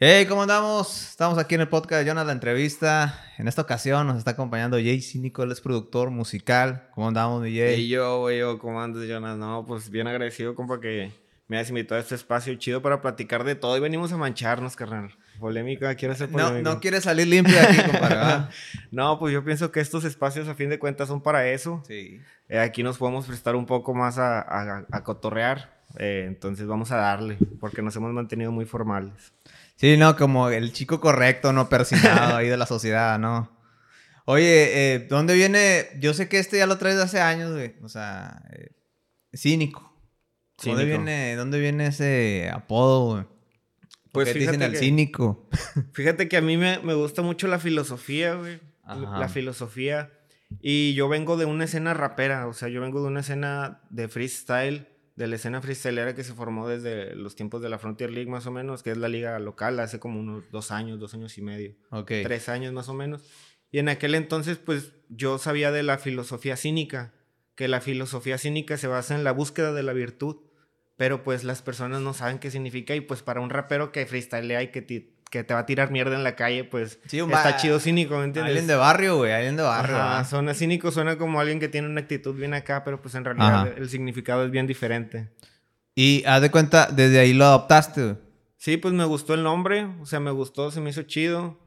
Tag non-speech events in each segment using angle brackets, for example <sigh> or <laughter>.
Hey, ¿cómo andamos? Estamos aquí en el podcast de Jonas, la entrevista. En esta ocasión nos está acompañando Jay Cínico, él es productor musical. ¿Cómo andamos, Jay? Y yo, güey, yo, ¿cómo andas, Jonas? No, pues bien agradecido, compa, que me hayas invitado a este espacio chido para platicar de todo y venimos a mancharnos, carnal. Polémica, quiero hacer polémica. No, no quieres salir limpio aquí, compadre, <laughs> no, pues yo pienso que estos espacios, a fin de cuentas, son para eso. Sí. Eh, aquí nos podemos prestar un poco más a, a, a cotorrear. Eh, entonces vamos a darle, porque nos hemos mantenido muy formales. Sí, no, como el chico correcto, no persinado ahí de la sociedad, ¿no? Oye, eh, ¿dónde viene? Yo sé que este ya lo traes de hace años, güey. O sea, eh, cínico. ¿Dónde viene, ¿Dónde viene ese apodo, güey? Pues ¿Qué dicen el cínico? <laughs> Fíjate que a mí me, me gusta mucho la filosofía, güey. La filosofía. Y yo vengo de una escena rapera, o sea, yo vengo de una escena de freestyle de la escena freestylera que se formó desde los tiempos de la Frontier League más o menos, que es la liga local, hace como unos dos años, dos años y medio, okay. tres años más o menos. Y en aquel entonces, pues yo sabía de la filosofía cínica, que la filosofía cínica se basa en la búsqueda de la virtud, pero pues las personas no saben qué significa y pues para un rapero que freestylea y que que te va a tirar mierda en la calle, pues está chido cínico, ¿me entiendes? Alguien de barrio, güey, alguien de barrio. Ajá, suena cínico, suena como alguien que tiene una actitud bien acá, pero pues en realidad el significado es bien diferente. Y haz de cuenta, desde ahí lo adoptaste, güey. Sí, pues me gustó el nombre, o sea, me gustó, se me hizo chido.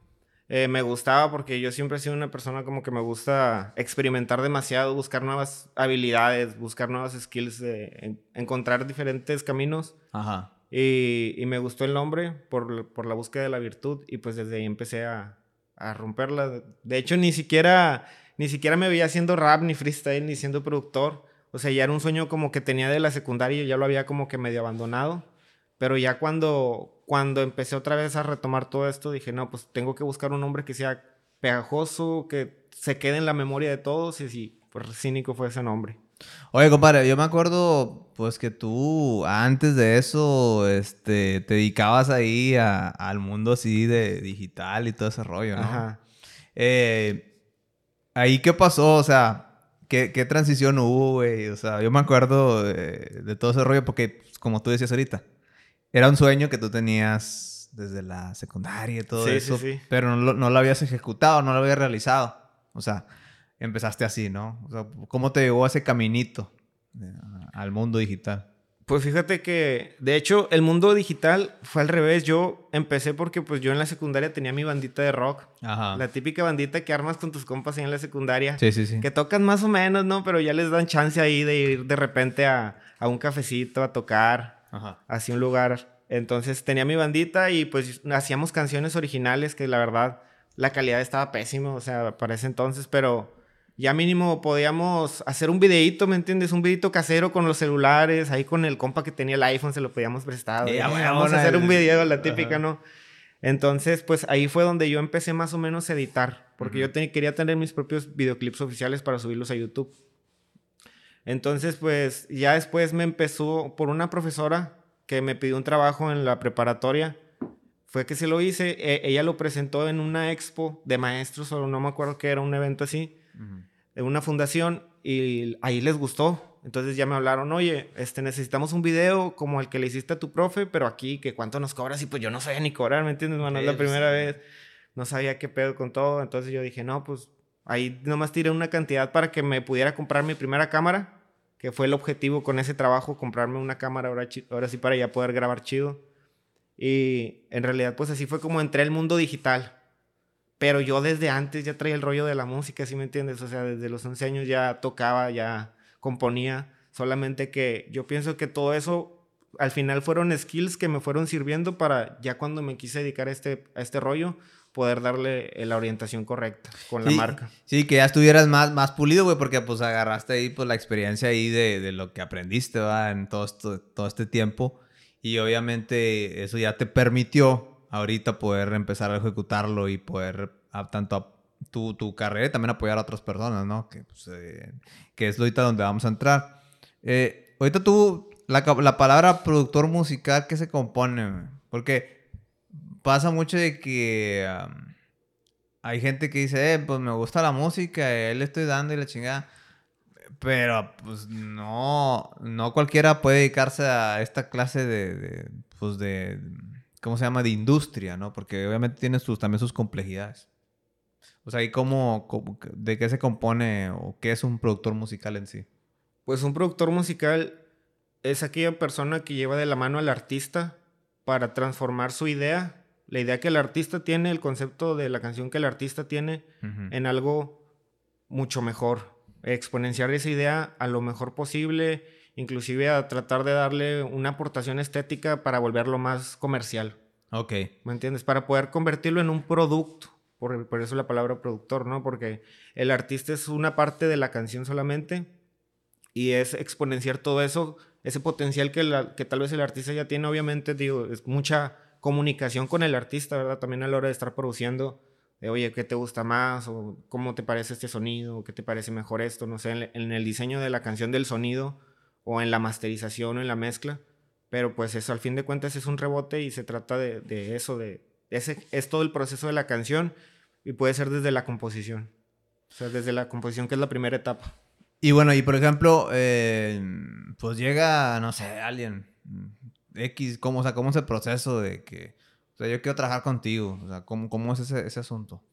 Eh, me gustaba porque yo siempre he sido una persona como que me gusta experimentar demasiado, buscar nuevas habilidades, buscar nuevas skills, encontrar diferentes caminos. Ajá. Y, me gustó el nombre por, por, la búsqueda de la virtud y pues desde ahí empecé a, a, romperla. De hecho, ni siquiera, ni siquiera me veía haciendo rap, ni freestyle, ni siendo productor. O sea, ya era un sueño como que tenía de la secundaria y ya lo había como que medio abandonado. Pero ya cuando, cuando empecé otra vez a retomar todo esto, dije, no, pues tengo que buscar un nombre que sea pegajoso, que se quede en la memoria de todos. Y sí, pues cínico fue ese nombre. Oye, compadre, yo me acuerdo, pues, que tú antes de eso, este, te dedicabas ahí al mundo así de digital y todo ese rollo, ¿no? Ajá. Eh, ¿Ahí qué pasó? O sea, ¿qué, transición hubo, güey? O sea, yo me acuerdo de, todo ese rollo porque, pues, como tú decías ahorita, era un sueño que tú tenías desde la secundaria y todo eso, sí, sí. pero no, no lo habías ejecutado, no lo habías realizado. O sea, empezaste así, ¿no? O sea, ¿cómo te llegó ese caminito eh, al mundo digital? Pues fíjate que, de hecho, el mundo digital fue al revés. Yo empecé porque pues yo en la secundaria tenía mi bandita de rock. Ajá. La típica bandita que armas con tus compas ahí en la secundaria. Sí, sí, sí. Que tocan más o menos, ¿no? Pero ya les dan chance ahí de ir de repente a, a un cafecito a tocar. Ajá. Así un lugar. Entonces tenía mi bandita y pues hacíamos canciones originales que la verdad la calidad estaba pésima, o sea, para ese entonces, pero ya mínimo podíamos hacer un videito, ¿me entiendes? Un videito casero con los celulares, ahí con el compa que tenía el iPhone se lo podíamos prestar. vamos a hacer un video, la típica, ¿no? Entonces, pues ahí fue donde yo empecé más o menos a editar, porque yo quería tener mis propios videoclips oficiales para subirlos a YouTube. Entonces, pues ya después me empezó por una profesora que me pidió un trabajo en la preparatoria. Fue que se lo hice, e, ella lo presentó en una expo de maestros, o no me acuerdo qué era, un evento así en una fundación y ahí les gustó. Entonces ya me hablaron, oye, este, necesitamos un video como el que le hiciste a tu profe, pero aquí, que cuánto nos cobras. Y pues yo no sabía ni cobrar, ¿me entiendes, mano? Es la primera vez. No sabía qué pedo con todo. Entonces yo dije, no, pues ahí nomás tiré una cantidad para que me pudiera comprar mi primera cámara, que fue el objetivo con ese trabajo, comprarme una cámara ahora, ahora sí para ya poder grabar chido. Y en realidad, pues así fue como entré al mundo digital. Pero yo desde antes ya traía el rollo de la música, ¿sí me entiendes? O sea, desde los 11 años ya tocaba, ya componía. Solamente que yo pienso que todo eso al final fueron skills que me fueron sirviendo para ya cuando me quise dedicar a este, a este rollo, poder darle la orientación correcta con la marca. Sí, que ya estuvieras más, más pulido, güey, porque pues agarraste ahí pues la experiencia ahí de, de lo que aprendiste, ¿va? En todo, todo este tiempo. Y obviamente eso ya te permitió ahorita poder empezar a ejecutarlo y poder tanto a tu, tu, carrera y también apoyar a otras personas, ¿no? Que, pues, eh, que es ahorita donde vamos a entrar. Eh, ahorita tú, la, la, palabra productor musical, ¿qué se compone? Porque pasa mucho de que hay gente que dice, eh, pues me gusta la música, él le estoy dando y la chingada. Pero pues no, no cualquiera puede dedicarse a esta clase de pues de ¿cómo se llama? De industria, ¿no? Porque obviamente tiene sus, también sus complejidades. O sea, ¿y cómo, de qué se compone o qué es un productor musical en sí? Pues un productor musical es aquella persona que lleva de la mano al artista para transformar su idea, la idea que el artista tiene, el concepto de la canción que el artista tiene, en algo mucho mejor. Exponenciar esa idea a lo mejor posible, inclusive a tratar de darle una aportación estética para volverlo más comercial. Ok. ¿Me entiendes? Para poder convertirlo en un producto. Por, por eso la palabra productor, ¿no? Porque el artista es una parte de la canción solamente y es exponenciar todo eso, ese potencial que, que tal vez el artista ya tiene, obviamente, digo, es mucha comunicación con el artista, ¿verdad? También a la hora de estar produciendo, de, oye, ¿qué te gusta más? O ¿cómo te parece este sonido? ¿Qué te parece mejor esto? No sé, en, el diseño de la canción del sonido o en la masterización o en la mezcla. Pero pues eso, al fin de cuentas, es un rebote y se trata de, de eso, de... Ese es todo el proceso de la canción y puede ser desde la composición. O sea, desde la composición, que es la primera etapa. Y bueno, y por ejemplo, eh, pues llega, no sé, alguien, X, ¿cómo, o sea, ¿cómo es el proceso de que, o sea, yo quiero trabajar contigo? O sea, ¿cómo, cómo es ese, ese asunto?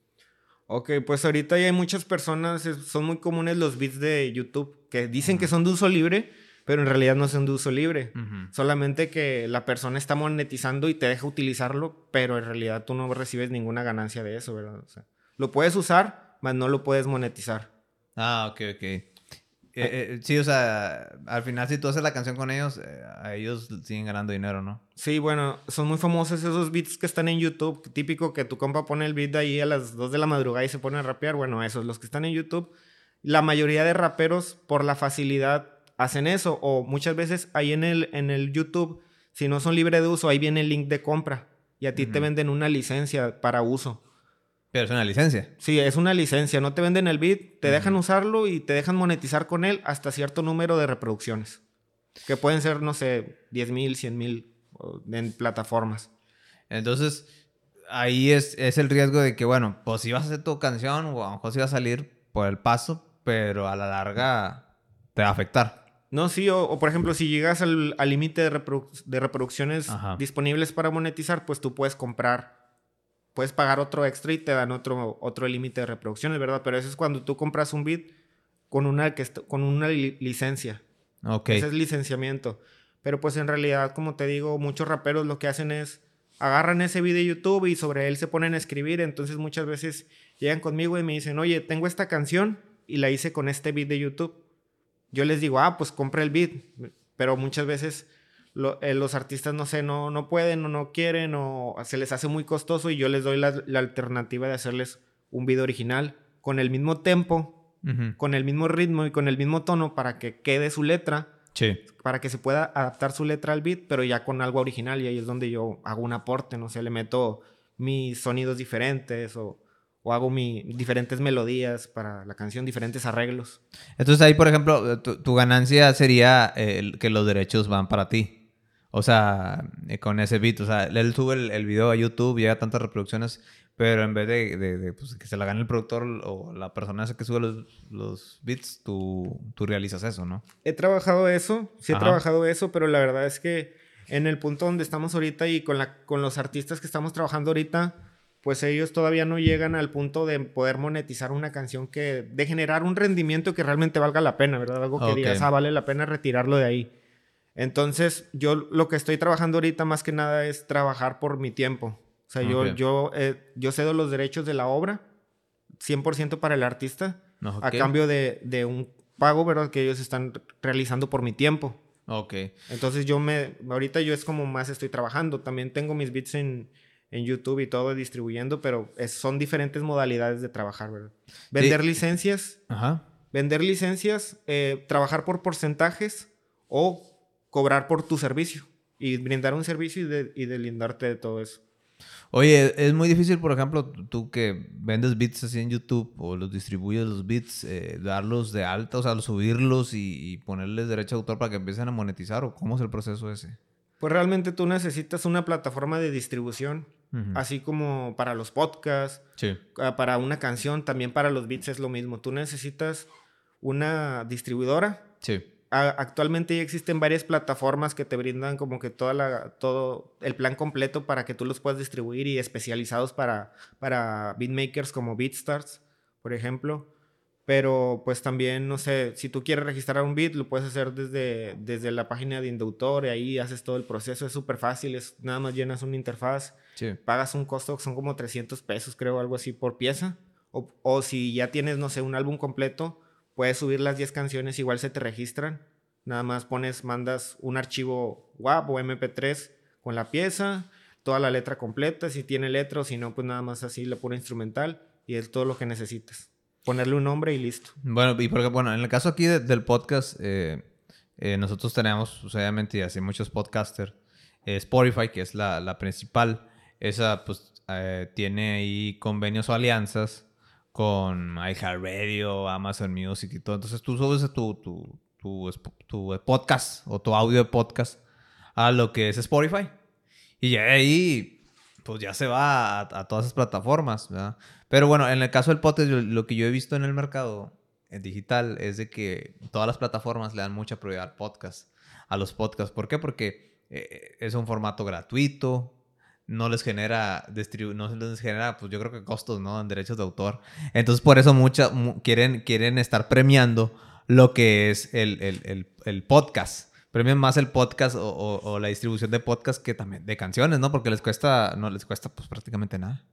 Ok, pues ahorita ya hay muchas personas, son muy comunes los beats de YouTube que dicen que son de uso libre, pero en realidad no son de uso libre. Solamente que la persona está monetizando y te deja utilizarlo, pero en realidad tú no recibes ninguna ganancia de eso, ¿verdad? O sea, lo puedes usar, mas no lo puedes monetizar. Ah, ok, ok. Eh, eh, sí, o sea, al final si tú haces la canción con ellos, eh, a ellos siguen ganando dinero, ¿no? Sí, bueno, son muy famosos esos beats que están en YouTube. Típico que tu compa pone el beat ahí a las 2 de la madrugada y se pone a rapear. Bueno, esos, los que están en YouTube. La mayoría de raperos, por la facilidad, hacen eso. O muchas veces ahí en el, en el YouTube, si no son libres de uso, ahí viene el link de compra. Y a ti te venden una licencia para uso. Pero es una licencia. Sí, es una licencia. No te venden el beat, te dejan usarlo y te dejan monetizar con él hasta cierto número de reproducciones. Que pueden ser, no sé, 10 mil, 100 mil en plataformas. Entonces, ahí es, es, el riesgo de que, bueno, pues si vas a hacer tu canción o a lo mejor si va a salir por el paso, pero a la larga te va a afectar. No, sí, o, por ejemplo, si llegas al límite de, de, reproducciones disponibles para monetizar, pues tú puedes comprar puedes pagar otro extra y te dan otro, otro límite de reproducciones, ¿verdad? Pero eso es cuando tú compras un bit con una, que con una licencia. Ok. Ese es licenciamiento. Pero pues en realidad, como te digo, muchos raperos lo que hacen es agarran ese video de YouTube y sobre él se ponen a escribir. Entonces muchas veces llegan conmigo y me dicen, oye, tengo esta canción y la hice con este beat de YouTube. Yo les digo, ah, pues compra el beat. Pero muchas veces eh, los artistas, no sé, no, no pueden o no quieren o se les hace muy costoso y yo les doy la, alternativa de hacerles un video original con el mismo tempo, con el mismo ritmo y con el mismo tono para que quede su letra. Para que se pueda adaptar su letra al beat, pero ya con algo original y ahí es donde yo hago un aporte, no sé, le meto mis sonidos diferentes o, o hago mi, diferentes melodías para la canción, diferentes arreglos. Entonces ahí, por ejemplo, tu, ganancia sería eh, que los derechos van para ti. O sea, eh, con ese beat, o sea, él sube el, el video a YouTube, llega a tantas reproducciones, pero en vez de, de, pues, que se la gane el productor o la persona esa que sube los, los beats, tú, tú, realizas eso, ¿no? He trabajado eso, sí he trabajado eso, pero la verdad es que en el punto donde estamos ahorita y con, la, con los artistas que estamos trabajando ahorita, pues ellos todavía no llegan al punto de poder monetizar una canción que, de generar un rendimiento que realmente valga la pena, ¿verdad? Algo que digas, ah, vale la pena retirarlo de ahí. Entonces, yo lo que estoy trabajando ahorita más que nada es trabajar por mi tiempo. O sea, yo, yo, eh, yo cedo los derechos de la obra 100% para el artista a cambio de, de, un pago, ¿verdad? Que ellos están realizando por mi tiempo. Ok. Entonces, yo me... Ahorita yo es como más estoy trabajando. También tengo mis beats en, en YouTube y todo distribuyendo, pero son diferentes modalidades de trabajar, ¿verdad? Vender licencias. Ajá. Vender licencias, eh, trabajar por porcentajes o cobrar por tu servicio y brindar un servicio y, de, y delindarte de todo eso. Oye, es muy difícil, por ejemplo, tú que vendes bits así en YouTube o los distribuyes los bits, eh, darlos de alta, o sea, subirlos y, ponerles derecho de autor para que empiecen a monetizar o cómo es el proceso ese? Pues realmente tú necesitas una plataforma de distribución, así como para los podcasts, ah, para una canción, también para los bits es lo mismo. Tú necesitas una distribuidora sí actualmente ya existen varias plataformas que te brindan como que toda la, todo el plan completo para que tú los puedas distribuir y especializados para, para beatmakers como BeatStars, por ejemplo. Pero pues también, no sé, si tú quieres registrar un beat, lo puedes hacer desde, desde la página de Indautor y ahí haces todo el proceso. Es súper fácil, es, nada más llenas una interfaz, pagas un costo, son como 300 pesos creo, algo así por pieza. O, o si ya tienes, no sé, un álbum completo, puedes subir las 10 canciones, igual se te registran. Nada más pones, mandas un archivo WAP o MP3 con la pieza, toda la letra completa, si tiene letra o si no, pues nada más así la pura instrumental y es todo lo que necesitas. Ponerle un nombre y listo. Bueno, y porque, bueno, en el caso aquí del podcast, eh, eh, nosotros tenemos, pues, obviamente, y así muchos podcasters, eh, Spotify, que es la, la principal, esa pues tiene ahí convenios o alianzas con iHeartRadio, Amazon Music y todo. Entonces tú subes tu, tu, tu, podcast o tu audio de podcast a lo que es Spotify. Y ya ahí, pues ya se va a, todas esas plataformas, ¿verdad? Pero bueno, en el caso del podcast, lo que yo he visto en el mercado en digital es de que todas las plataformas le dan mucha prioridad al podcast, a los podcasts. ¿Por qué? Porque eh, es un formato gratuito, no les genera no les genera pues yo creo que costos no en derechos de autor. Entonces por eso mucha, quieren quieren estar premiando lo que es el, el, el, podcast. Premian más el podcast o, o, la distribución de podcast que también de canciones no porque les cuesta no les cuesta pues prácticamente nada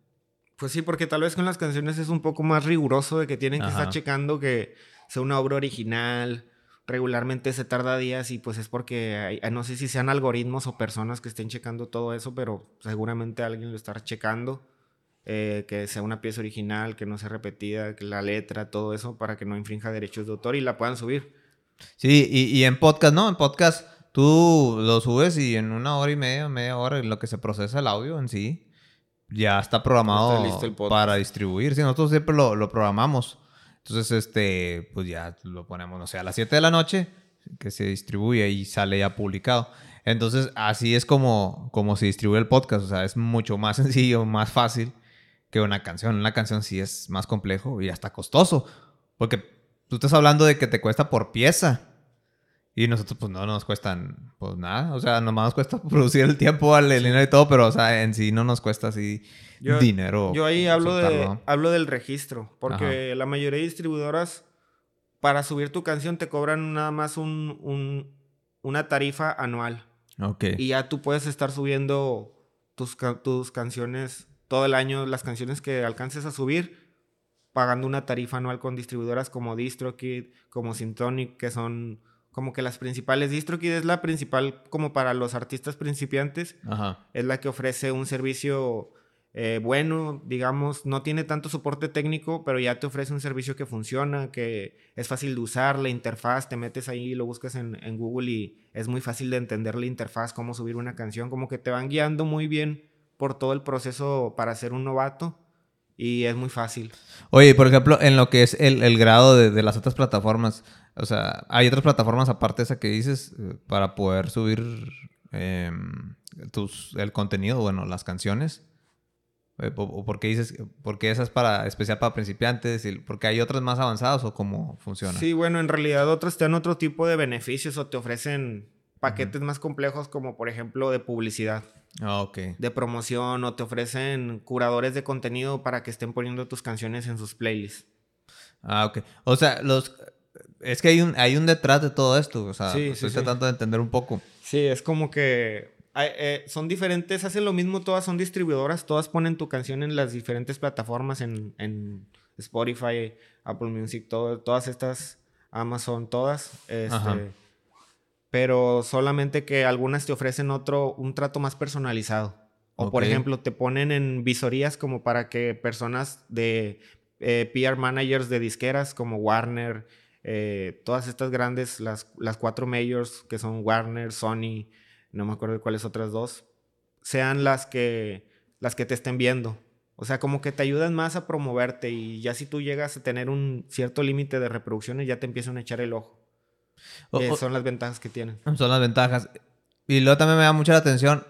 pues sí porque tal vez con las canciones es un poco más riguroso de que tienen que estar checando que sea una obra original regularmente se tarda días y pues es porque no sé si sean algoritmos o personas que estén checando todo eso, pero seguramente alguien lo estará checando. Eh, que sea una pieza original, que no sea repetida, que la letra, todo eso, para que no infrinja derechos de autor y la puedan subir. Sí, y, en podcast, ¿no? En podcast tú lo subes y en una hora y media, media hora, en lo que se procesa el audio en sí, ya está programado para distribuir. Sí, nosotros siempre lo, lo programamos. Entonces, este, pues ya lo ponemos, no sé, a las 7 de la noche, que se distribuye y sale ya publicado. Entonces, así es como, como se distribuye el podcast. O sea, es mucho más <laughs> sencillo, más fácil que una canción. Una canción sí es más complejo y hasta costoso. Porque tú estás hablando de que te cuesta por pieza. Y nosotros, pues no nos cuestan, pues nada. O sea, nomás nos cuesta <laughs> producir el tiempo, el dinero y todo, pero, o sea, en sí no nos cuesta así dinero. Yo ahí hablo, de, hablo del registro, porque la mayoría de distribuidoras, para subir tu canción, te cobran nada más un, un, una tarifa anual. Ok. Y ya tú puedes estar subiendo tus, tus canciones todo el año, las canciones que alcances a subir, pagando una tarifa anual con distribuidoras como DistroKid, como Syntonic, que son como que las principales. DistroKid es la principal como para los artistas principiantes. Es la que ofrece un servicio eh, bueno, digamos, no tiene tanto soporte técnico, pero ya te ofrece un servicio que funciona, que es fácil de usar, la interfaz, te metes ahí, lo buscas en, en Google y es muy fácil de entender la interfaz, cómo subir una canción, como que te van guiando muy bien por todo el proceso para ser un novato y es muy fácil. Oye, por ejemplo, en lo que es el, el grado de, de, las otras plataformas, o sea, hay otras plataformas aparte de esa que dices eh, para poder subir em, tus, el contenido, bueno, las canciones. Eh, ¿O por qué dices, porque esa es para, especial para principiantes? ¿Porque hay otras más avanzadas o cómo funciona? Sí, bueno, en realidad otras te dan otro tipo de beneficios o te ofrecen paquetes más complejos como por ejemplo de publicidad. Ah, ok. De promoción o te ofrecen curadores de contenido para que estén poniendo tus canciones en sus playlists. Ah, ok. O sea, los... Es que hay un, hay un detrás de todo esto. O sea, estoy tratando de entender un poco. Sí, es como que eh, son diferentes, hacen lo mismo, todas son distribuidoras, todas ponen tu canción en las diferentes plataformas, en, Spotify, Apple Music, todas estas, Amazon, todas. Este, pero solamente que algunas te ofrecen otro, un trato más personalizado. O por ejemplo, te ponen en visorías como para que personas de eh, PR managers de disqueras como Warner, eh, todas estas grandes, las, las cuatro majors que son Warner, Sony, no me acuerdo de cuáles otras dos, sean las que, las que te estén viendo. O sea, como que te ayudan más a promoverte y ya si tú llegas a tener un cierto límite de reproducciones, ya te empiezan a echar el ojo. Son las ventajas que tienen. Son las ventajas. Y luego también me da mucha la atención,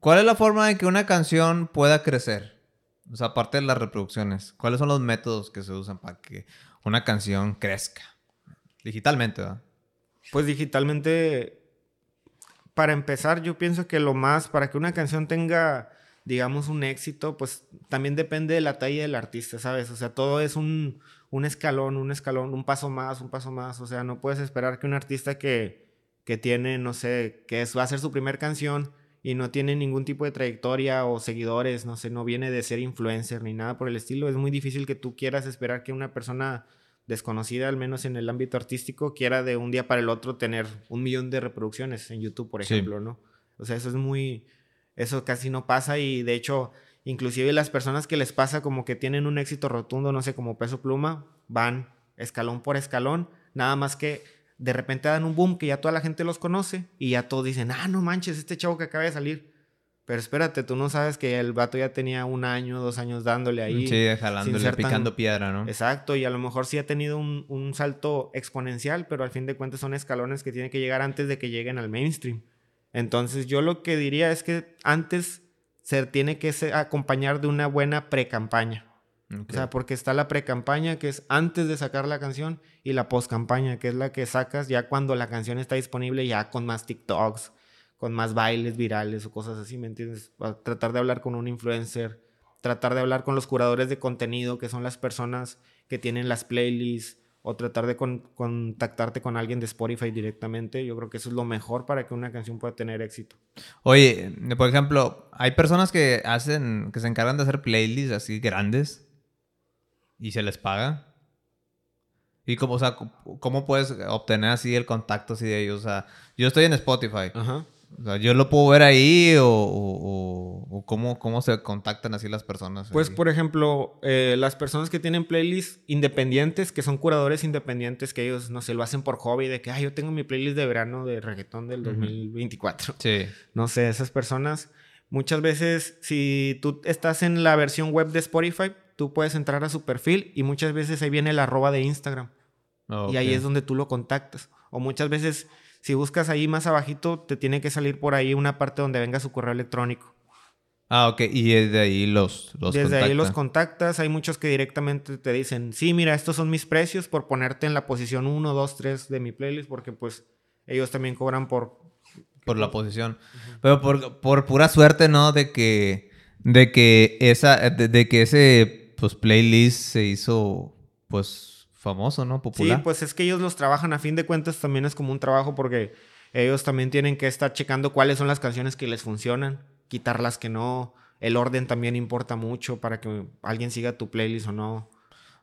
¿cuál es la forma de que una canción pueda crecer? O sea, aparte de las reproducciones, ¿cuáles son los métodos que se usan para que una canción crezca? Digitalmente, ¿verdad? Pues digitalmente, para empezar, yo pienso que lo más, para que una canción tenga, digamos, un éxito, pues también depende de la talla del artista, ¿sabes? O sea, todo es un, un escalón, un escalón, un paso más, un paso más. O sea, no puedes esperar que un artista que, que tiene, no sé, que es, va a ser su primer canción y no tiene ningún tipo de trayectoria o seguidores, no sé, no viene de ser influencer ni nada por el estilo, es muy difícil que tú quieras esperar que una persona desconocida, al menos en el ámbito artístico, quiera de un día para el otro tener un millón de reproducciones en YouTube, por ejemplo, ¿no? O sea, eso es muy, eso casi no pasa y de hecho, inclusive las personas que les pasa como que tienen un éxito rotundo, no sé, como peso pluma, van escalón por escalón, nada más que de repente dan un boom que ya toda la gente los conoce y ya todos dicen, ah, no manches, este chavo que acaba de salir. Pero espérate, tú no sabes que el vato ya tenía un año, dos años dándole ahí. Sí, jalándole, picando piedra, ¿no? Exacto, y a lo mejor sí ha tenido un, un, salto exponencial, pero al fin de cuentas son escalones que tienen que llegar antes de que lleguen al mainstream. Entonces yo lo que diría es que antes se tiene que acompañar de una buena pre-campaña. O sea, porque está la pre-campaña, que es antes de sacar la canción, y la post-campaña, que es la que sacas ya cuando la canción está disponible, ya con más TikToks, con más bailes virales o cosas así, ¿me entiendes? tratar de hablar con un influencer, tratar de hablar con los curadores de contenido, que son las personas que tienen las playlists, o tratar de contactarte con alguien de Spotify directamente. Yo creo que eso es lo mejor para que una canción pueda tener éxito. Oye, por ejemplo, hay personas que hacen, que se encargan de hacer playlists así grandes y se les paga. Y como, o sea, ¿cómo puedes obtener así el contacto así de ellos? O sea, yo estoy en Spotify. Ajá. O sea, ¿yo lo puedo ver ahí o, o, cómo, cómo, se contactan así las personas? Pues, por ejemplo, eh, las personas que tienen playlists independientes, que son curadores independientes, que ellos, no sé, lo hacen por hobby, de que, ah, yo tengo mi playlist de verano de reggaetón del 2024. Sí. No sé, esas personas, muchas veces, si tú estás en la versión web de Spotify, tú puedes entrar a su perfil y muchas veces ahí viene el arroba de Instagram. Y ahí es donde tú lo contactas. O muchas veces, si buscas ahí más abajito, te tiene que salir por ahí una parte donde venga su correo electrónico. Ah, ok. Y desde ahí los, los Desde ahí los contactas. Hay muchos que directamente te dicen, sí, mira, estos son mis precios por ponerte en la posición 1, 2, 3 de mi playlist, porque pues ellos también cobran por... Por la posición. Pero por, por, pura suerte, ¿no? De que, de que, esa, de que ese pues playlist se hizo pues famoso, ¿no? Popular. Sí, pues es que ellos los trabajan a fin de cuentas también es como un trabajo porque ellos también tienen que estar checando cuáles son las canciones que les funcionan, quitar las que no. El orden también importa mucho para que alguien siga tu playlist o no.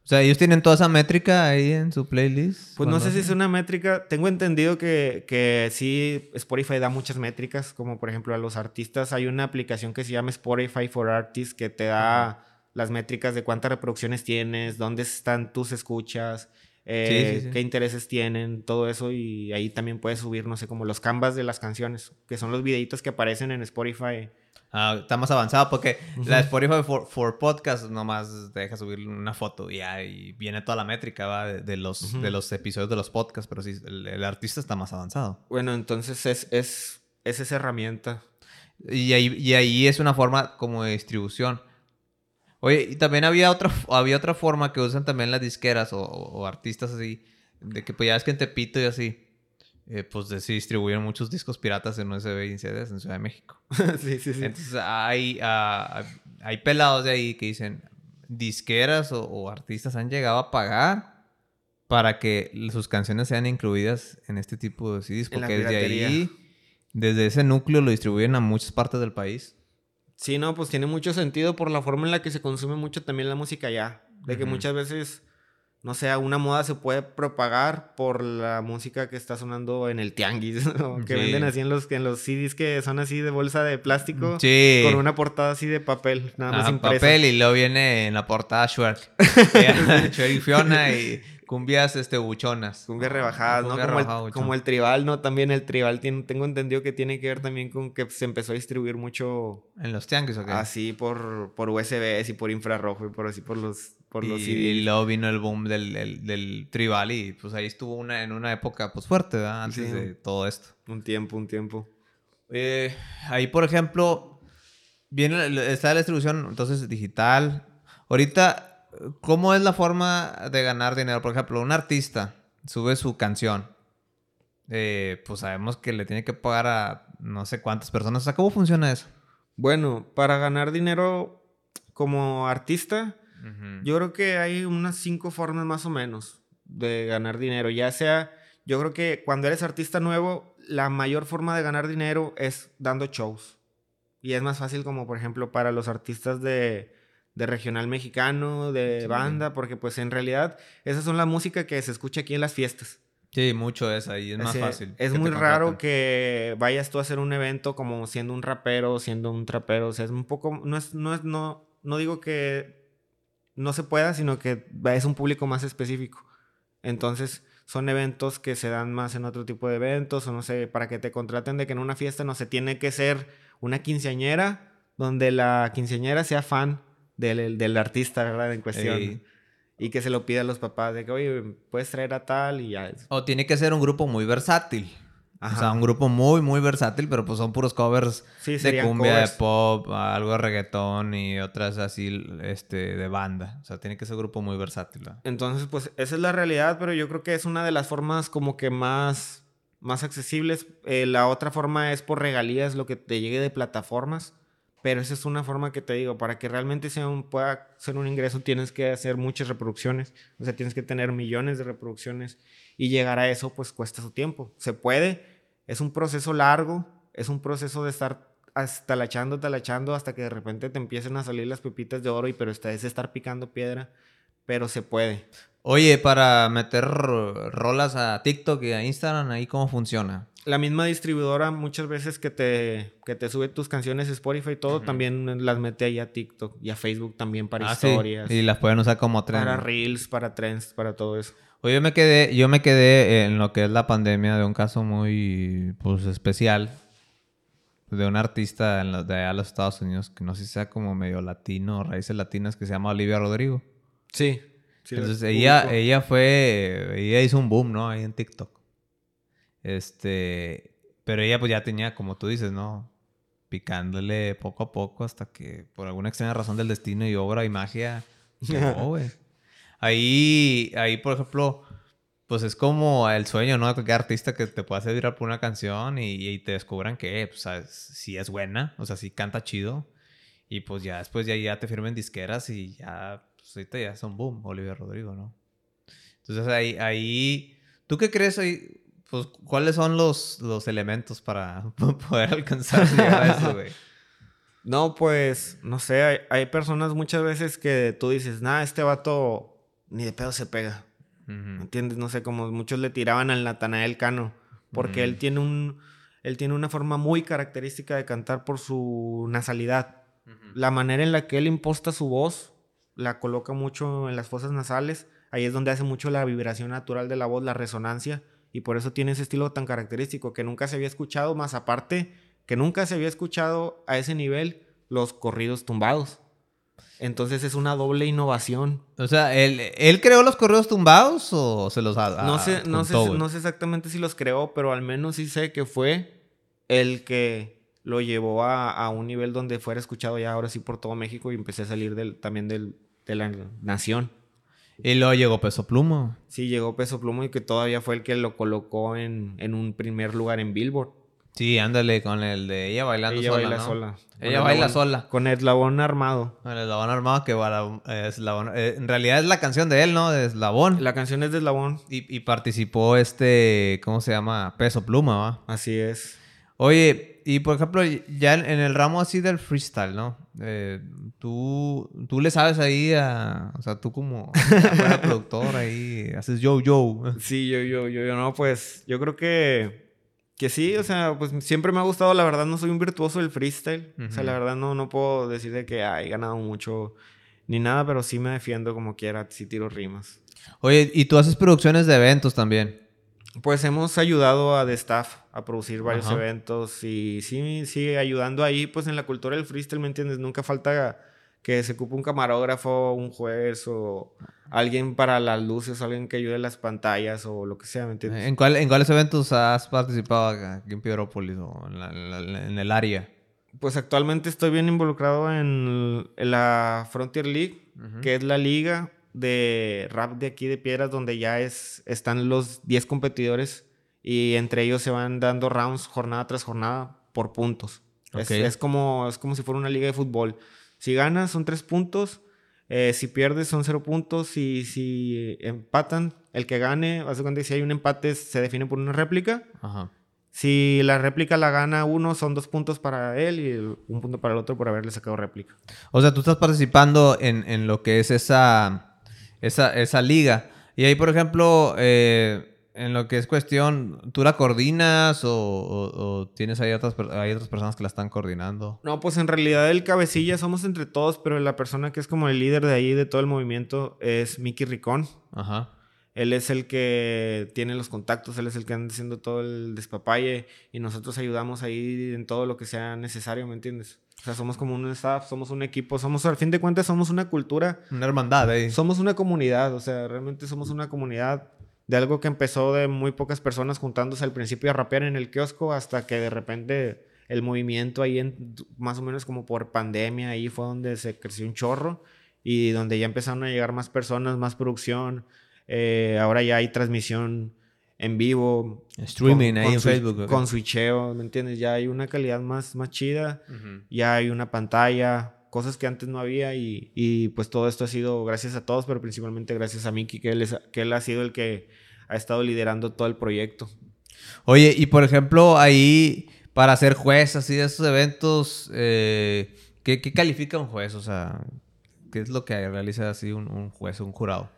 O sea, ellos tienen toda esa métrica ahí en su playlist. Pues no sé si es una métrica. Tengo entendido que, que sí, Spotify da muchas métricas, como por ejemplo a los artistas. Hay una aplicación que se llama Spotify for Artists que te da las métricas de cuántas reproducciones tienes, dónde están tus escuchas, eh, qué intereses tienen, todo eso. Y ahí también puedes subir, no sé, como los canvas de las canciones, que son los videitos que aparecen en Spotify. Ah, está más avanzado porque la Spotify for, Podcast nomás te deja subir una foto y ahí viene toda la métrica De, los, de los episodios de los podcasts, pero sí, el, artista está más avanzado. Bueno, entonces es, es, es esa herramienta. Y ahí, y ahí es una forma como de distribución. Oye, y también había otra, había otra forma que usan también las disqueras o, artistas así, de que pues ya es que en Tepito y así, eh, pues se distribuyen muchos discos piratas en USB y CDs en Ciudad de México. <laughs> sí, sí, sí. Entonces hay, ah, hay pelados de ahí que dicen, disqueras o, artistas han llegado a pagar para que sus canciones sean incluidas en este tipo de CDs, porque desde ahí, desde ese núcleo lo distribuyen a muchas partes del país. Sí, no, pues tiene mucho sentido por la forma en la que se consume mucho también la música ya. De que muchas veces, no sé, una moda se puede propagar por la música que está sonando en el tianguis, <laughs> que venden así en los, en los CDs que son así de bolsa de plástico. Sí. Con una portada así de papel, nada más ah, papel y luego viene en la portada Schwerk. <laughs> <laughs> y Fiona y Cumbias este, buchonas. Cumbias rebajadas, ¿no? como, el, tribal, ¿no? También el tribal tiene, tengo entendido que tiene que ver también con que se empezó a distribuir mucho... ¿En los tianguis o qué? Así, por, por USBs y por infrarrojo y por así, por los... Por los y, luego vino el boom del, del, tribal y pues ahí estuvo una, en una época pues fuerte, ¿verdad? Antes de todo esto. Un tiempo, un tiempo. Eh, ahí, por ejemplo, viene, está la distribución entonces digital. Ahorita ¿Cómo es la forma de ganar dinero? Por ejemplo, un artista sube su canción eh, pues sabemos que le tiene que pagar a no sé cuántas personas. O sea, ¿cómo funciona eso? Bueno, para ganar dinero como artista, yo creo que hay unas cinco formas más o menos de ganar dinero. Ya sea, yo creo que cuando eres artista nuevo, la mayor forma de ganar dinero es dando shows. Y es más fácil como, por ejemplo, para los artistas de, de regional mexicano, de banda, porque pues en realidad esas son la música que se escucha aquí en las fiestas. Sí, mucho es ahí, es más fácil. Es muy raro que vayas tú a hacer un evento como siendo un rapero, siendo un trapero, o sea, es un poco, no es, no es, no, no digo que no se pueda, sino que es un público más específico. Entonces, son eventos que se dan más en otro tipo de eventos, o no sé, para que te contraten de que en una fiesta no se tiene que ser una quinceañera, donde la quinceañera sea fan del, del artista, ¿verdad? En cuestión. Y que se lo pida a los papás de que, oye, puedes traer a tal y ya. O tiene que ser un grupo muy versátil. O sea, un grupo muy, muy versátil, pero pues son puros covers de cumbia, de pop, algo de reggaetón y otras así, este, de banda. O sea, tiene que ser un grupo muy versátil. Entonces, pues, esa es la realidad, pero yo creo que es una de las formas como que más, más accesibles. Eh, la otra forma es por regalías, lo que te llegue de plataformas. Pero esa es una forma que te digo, para que realmente sea un, pueda ser un ingreso tienes que hacer muchas reproducciones, o sea, tienes que tener millones de reproducciones y llegar a eso pues cuesta su tiempo. Se puede, es un proceso largo, es un proceso de estar hasta talachando, talachando hasta que de repente te empiecen a salir las pepitas de oro y pero esta es estar picando piedra, pero se puede. Oye, para meter rolas a TikTok y a Instagram, ¿ahí cómo funciona? La misma distribuidora muchas veces que te, que te sube tus canciones Spotify y todo, también las mete ahí a TikTok y a Facebook también para ah, historias. Y las pueden usar como trends. Para Reels, para trends, para todo eso. Oye, yo me quedé, yo me quedé en lo que es la pandemia de un caso muy pues, especial de un artista en los, de allá los Estados Unidos, que no sé si sea como medio latino, raíces latinas, que se llama Olivia Rodrigo. Sí. Entonces ella, ella fue, ella hizo un boom, ¿no? Ahí en TikTok. Este, pero ella pues ya tenía, como tú dices, ¿no? Picándole poco a poco hasta que por alguna extraña razón del destino y obra y magia <laughs> güey. Ahí, ahí, por ejemplo, pues es como el sueño, ¿no? De cualquier artista que te pueda hacer viral por una canción y, te descubran que, pues, si es buena, o sea, si canta chido. Y pues ya después ya, ya te firmen disqueras y ya, pues ahorita ya son boom, Olivia Rodrigo, ¿no? Entonces ahí, ahí, ¿tú qué crees ahí? Pues, ¿cuáles son los, los elementos para <laughs> poder alcanzar eso, güey? <laughs> No, pues, no sé, hay, personas muchas veces que tú dices, nada, este vato ni de pedo se pega. ¿Entiendes? No sé, como muchos le tiraban al Natanael Cano, porque él tiene un, él tiene una forma muy característica de cantar por su nasalidad. La manera en la que él imposta su voz, la coloca mucho en las fosas nasales, ahí es donde hace mucho la vibración natural de la voz, la resonancia y por eso tiene ese estilo tan característico que nunca se había escuchado, más aparte que nunca se había escuchado a ese nivel los corridos tumbados. Entonces es una doble innovación. O sea, ¿él, él creó los corridos tumbados o se los ha, no sé, no, sé, no sé exactamente si los creó, pero al menos sí sé que fue el que lo llevó a, un nivel donde fuera escuchado ya ahora sí por todo México y empecé a salir del, también del, de la nación. Y luego llegó Peso Pluma. Sí, llegó Peso Pluma y que todavía fue el que lo colocó en, un primer lugar en Billboard. Sí, ándale con el de ella bailando ella Baila sola. Ella baila sola. Con el eslabón armado. Con el eslabón armado que eh, en realidad es la canción de él, ¿no? De eslabón. La canción es de eslabón. Y, y participó este, ¿cómo se llama? Peso Pluma, ¿va? Así es. Oye, y por ejemplo, ya en, el ramo así del freestyle, ¿no? Eh, tú, tú le sabes ahí a. O sea, tú como <laughs> productor ahí, haces yo, yo. Sí, yo, yo, yo, yo, no, pues yo creo que. Que sí, o sea, pues siempre me ha gustado, la verdad no soy un virtuoso del freestyle. O sea, la verdad no, no puedo decir de que he ganado mucho ni nada, pero sí me defiendo como quiera, si tiro rimas. Oye, y tú haces producciones de eventos también. Pues hemos ayudado a The Staff a producir varios eventos y sí, sigue ayudando ahí, pues en la cultura del freestyle, ¿me entiendes? Nunca falta que se ocupe un camarógrafo, un juez o alguien para las luces, alguien que ayude las pantallas o lo que sea, ¿me entiendes? ¿En, cuál, en cuáles eventos has participado aquí en Piedrópolis o en, el área? Pues actualmente estoy bien involucrado en, la Frontier League, que es la liga de rap de aquí de Piedras, donde ya es, están los 10 competidores y entre ellos se van dando rounds jornada tras jornada por puntos. Es, como, es como si fuera una liga de fútbol. Si ganas son tres puntos, eh, si pierdes son cero puntos y si empatan, el que gane, hace cuenta que si hay un empate se define por una réplica. Si la réplica la gana uno, son dos puntos para él y un punto para el otro por haberle sacado réplica. O sea, tú estás participando en, en lo que es esa, esa, esa liga. Y ahí, por ejemplo, eh, en lo que es cuestión, ¿tú la coordinas o, tienes ahí otras, hay otras personas que la están coordinando? No, pues en realidad el cabecilla somos entre todos, pero la persona que es como el líder de ahí, de todo el movimiento, es Mickey Ricón. Ajá. Él es el que tiene los contactos, él es el que anda haciendo todo el despapalle y nosotros ayudamos ahí en todo lo que sea necesario, ¿me entiendes? O sea, somos como un staff, somos un equipo, somos, al fin de cuentas, somos una cultura. Una hermandad, ¿eh? Somos una comunidad, o sea, realmente somos una comunidad de algo que empezó de muy pocas personas juntándose al principio a rapear en el kiosco hasta que de repente el movimiento ahí en, más o menos como por pandemia ahí fue donde se creció un chorro y donde ya empezaron a llegar más personas, más producción. Eh, ahora ya hay transmisión en vivo. Streaming ahí en Facebook. Con switcheo, ¿me entiendes? Ya hay una calidad más, más chida. Ya hay una pantalla, cosas que antes no había y, y, pues todo esto ha sido gracias a todos, pero principalmente gracias a Miki, que él, que él ha sido el que ha estado liderando todo el proyecto. Oye, y por ejemplo, ahí para ser juez así de estos eventos, eh, ¿qué, califica un juez? O sea, ¿qué es lo que realiza así un, un, juez, un jurado?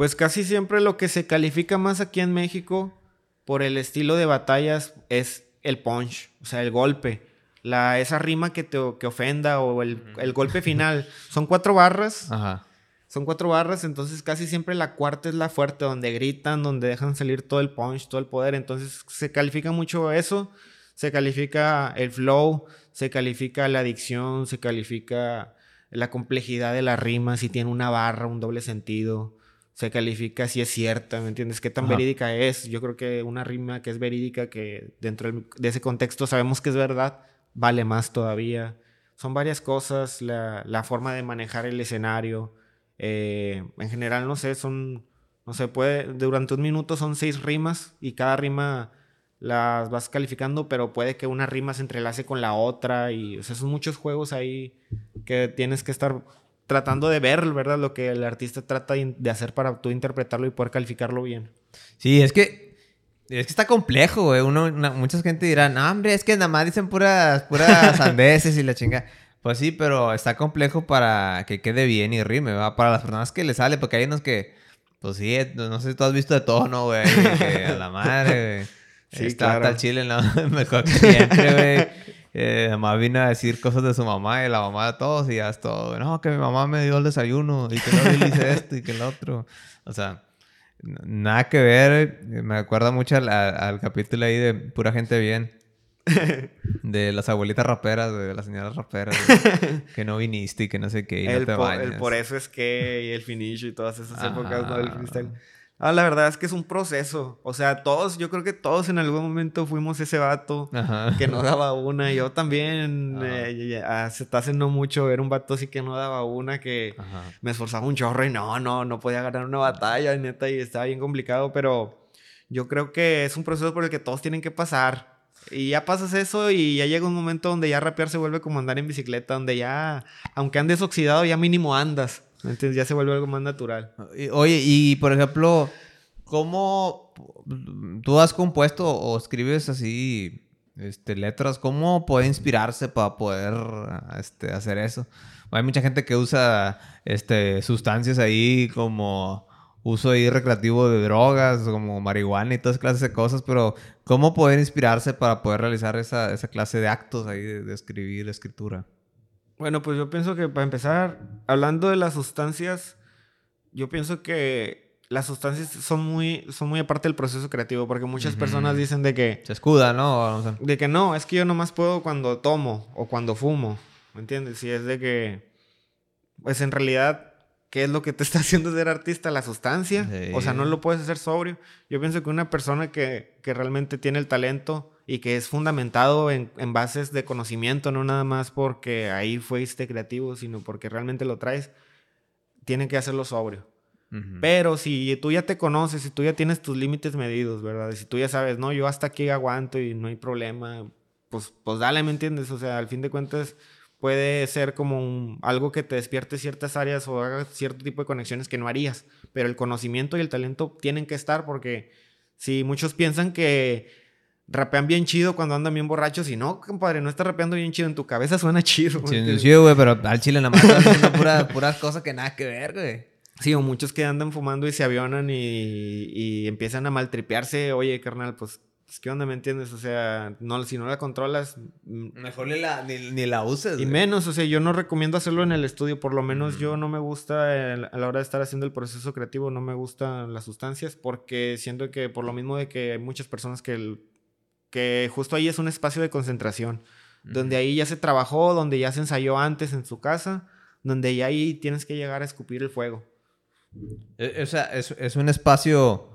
Pues casi siempre lo que se califica más aquí en México por el estilo de batallas es el punch, o sea, el golpe la, esa rima que te que ofenda o el, golpe <laughs> final. Son cuatro barras. Ajá. Son cuatro barras, entonces casi siempre la cuarta es la fuerte, donde gritan, donde dejan salir todo el punch, todo el poder. Entonces se califica mucho eso, se califica el flow, se califica la adicción, se califica la complejidad de la rima, si tiene una barra, un doble sentido. Se califica si es cierta, ¿me entiendes? ¿Qué tan verídica es? Yo creo que una rima que es verídica, que dentro de ese contexto sabemos que es verdad, vale más todavía. Son varias cosas, la, la forma de manejar el escenario. Eh, en general, no sé, son, no sé, puede, durante un minuto son seis rimas y cada rima las vas calificando, pero puede que una rima se entrelace con la otra y, o sea, son muchos juegos ahí que tienes que estar tratando de ver, ¿verdad? Lo que el artista trata de hacer para tú interpretarlo y poder calificarlo bien. Sí, es que es que está complejo, güey. Uno, mucha gente dirá, no, hombre, es que nada más dicen puras, puras <laughs> sandeces y la chinga. Pues sí, pero está complejo para que quede bien y rime, ¿va? Para las personas que le sale, porque hay unos que, pues sí, no sé si tú has visto de todo, ¿no, güey? a la madre, güey. <laughs> Sí, está claro. el chile, ¿no? <laughs> Mejor que siempre, güey. Eh, mamá vino a decir cosas de su mamá y la mamá de todos y ya es todo. No, que mi mamá me dio el desayuno y que no le hice <laughs> esto y que el otro. O sea, Nada que ver, me acuerda mucho al, capítulo ahí de Pura Gente Bien. <laughs> De las abuelitas raperas, de las señoras raperas, <laughs> que no viniste y que no sé qué, y el no te por, El por eso es que, y el finish y todas esas épocas, ¿no? Del freestyle. Ah, la verdad es que es un proceso. O sea, todos, yo creo que todos en algún momento fuimos ese vato que no daba una. Yo también, eh, hace, hace no mucho, era un vato así que no daba una, que me esforzaba un chorro y no, no, no podía ganar una batalla, neta, y estaba bien complicado, pero yo creo que es un proceso por el que todos tienen que pasar. Y ya pasas eso y ya llega un momento donde ya rapear se vuelve como andar en bicicleta, donde ya, aunque andes oxidado, ya mínimo andas. Entonces ya se vuelve algo más natural. Oye, y por ejemplo, ¿cómo tú has compuesto o escribes así este, letras? ¿Cómo puede inspirarse para poder este, hacer eso? Hay mucha gente que usa este, sustancias ahí como uso ahí recreativo de drogas, como marihuana y todas clases de cosas, pero ¿cómo poder inspirarse para poder realizar esa, clase de actos ahí de escribir, escritura? Bueno, pues yo pienso que para empezar, hablando de las sustancias, yo pienso que las sustancias son muy, son muy aparte del proceso creativo, porque muchas personas dicen de que... Se escuda, ¿no? De que no, es que yo nomás puedo cuando tomo o cuando fumo, ¿me entiendes? Si es de que, pues en realidad, ¿qué es lo que te está <laughs> haciendo ser artista? La sustancia. O sea, no lo puedes hacer sobrio. Yo pienso que una persona que, que realmente tiene el talento y que es fundamentado en, bases de conocimiento, no nada más porque ahí fuiste creativo, sino porque realmente lo traes, tienen que hacerlo sobrio. Pero si tú ya te conoces, si tú ya tienes tus límites medidos, ¿verdad? Si tú ya sabes, no, yo hasta aquí aguanto y no hay problema, pues, pues dale, ¿me entiendes? O sea, al fin de cuentas puede ser como algo que te despierte ciertas áreas o haga cierto tipo de conexiones que no harías. Pero el conocimiento y el talento tienen que estar porque si muchos piensan que rapean bien chido cuando andan bien borrachos y no, compadre, no está rapeando bien chido, en tu cabeza suena chido. Sí, chido, güey, pero al chile nada más haciendo <laughs> puras cosas que nada que ver, güey. Sí, o muchos que andan fumando y se avionan y, y empiezan a maltripearse. Oye, carnal, pues pues, ¿qué onda? ¿Me entiendes? O sea, no, si no la controlas... Mm, Mejor ni la, ni, la uses. Y menos, o sea, yo no recomiendo hacerlo en el estudio. Por lo menos yo no me gusta, a la hora de estar haciendo el proceso creativo, no me gustan las sustancias porque siento que por lo mismo de que hay muchas personas que, que justo ahí es un espacio de concentración. Donde ahí ya se trabajó, donde ya se ensayó antes en su casa, donde ya ahí tienes que llegar a escupir el fuego. E, o sea, es, es un espacio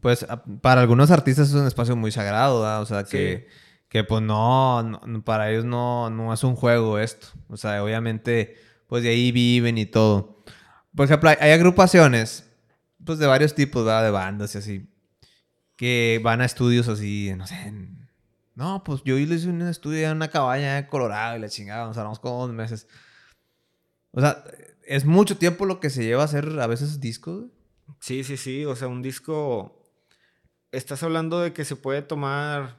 pues para algunos artistas es un espacio muy sagrado, ¿verdad? O sea, que, que pues no, para ellos no, no es un juego esto. O sea, obviamente, pues de ahí viven y todo. Por ejemplo, hay, agrupaciones, pues de varios tipos, ¿verdad? De bandas y así, que van a estudios así, no sé, no, pues yo hice un estudio en una cabaña en Colorado y la chingada, nos hablamos como dos meses. O sea, es mucho tiempo lo que se lleva a hacer a veces discos. Sí, sí, sí. O sea, un disco. Estás hablando de que se puede tomar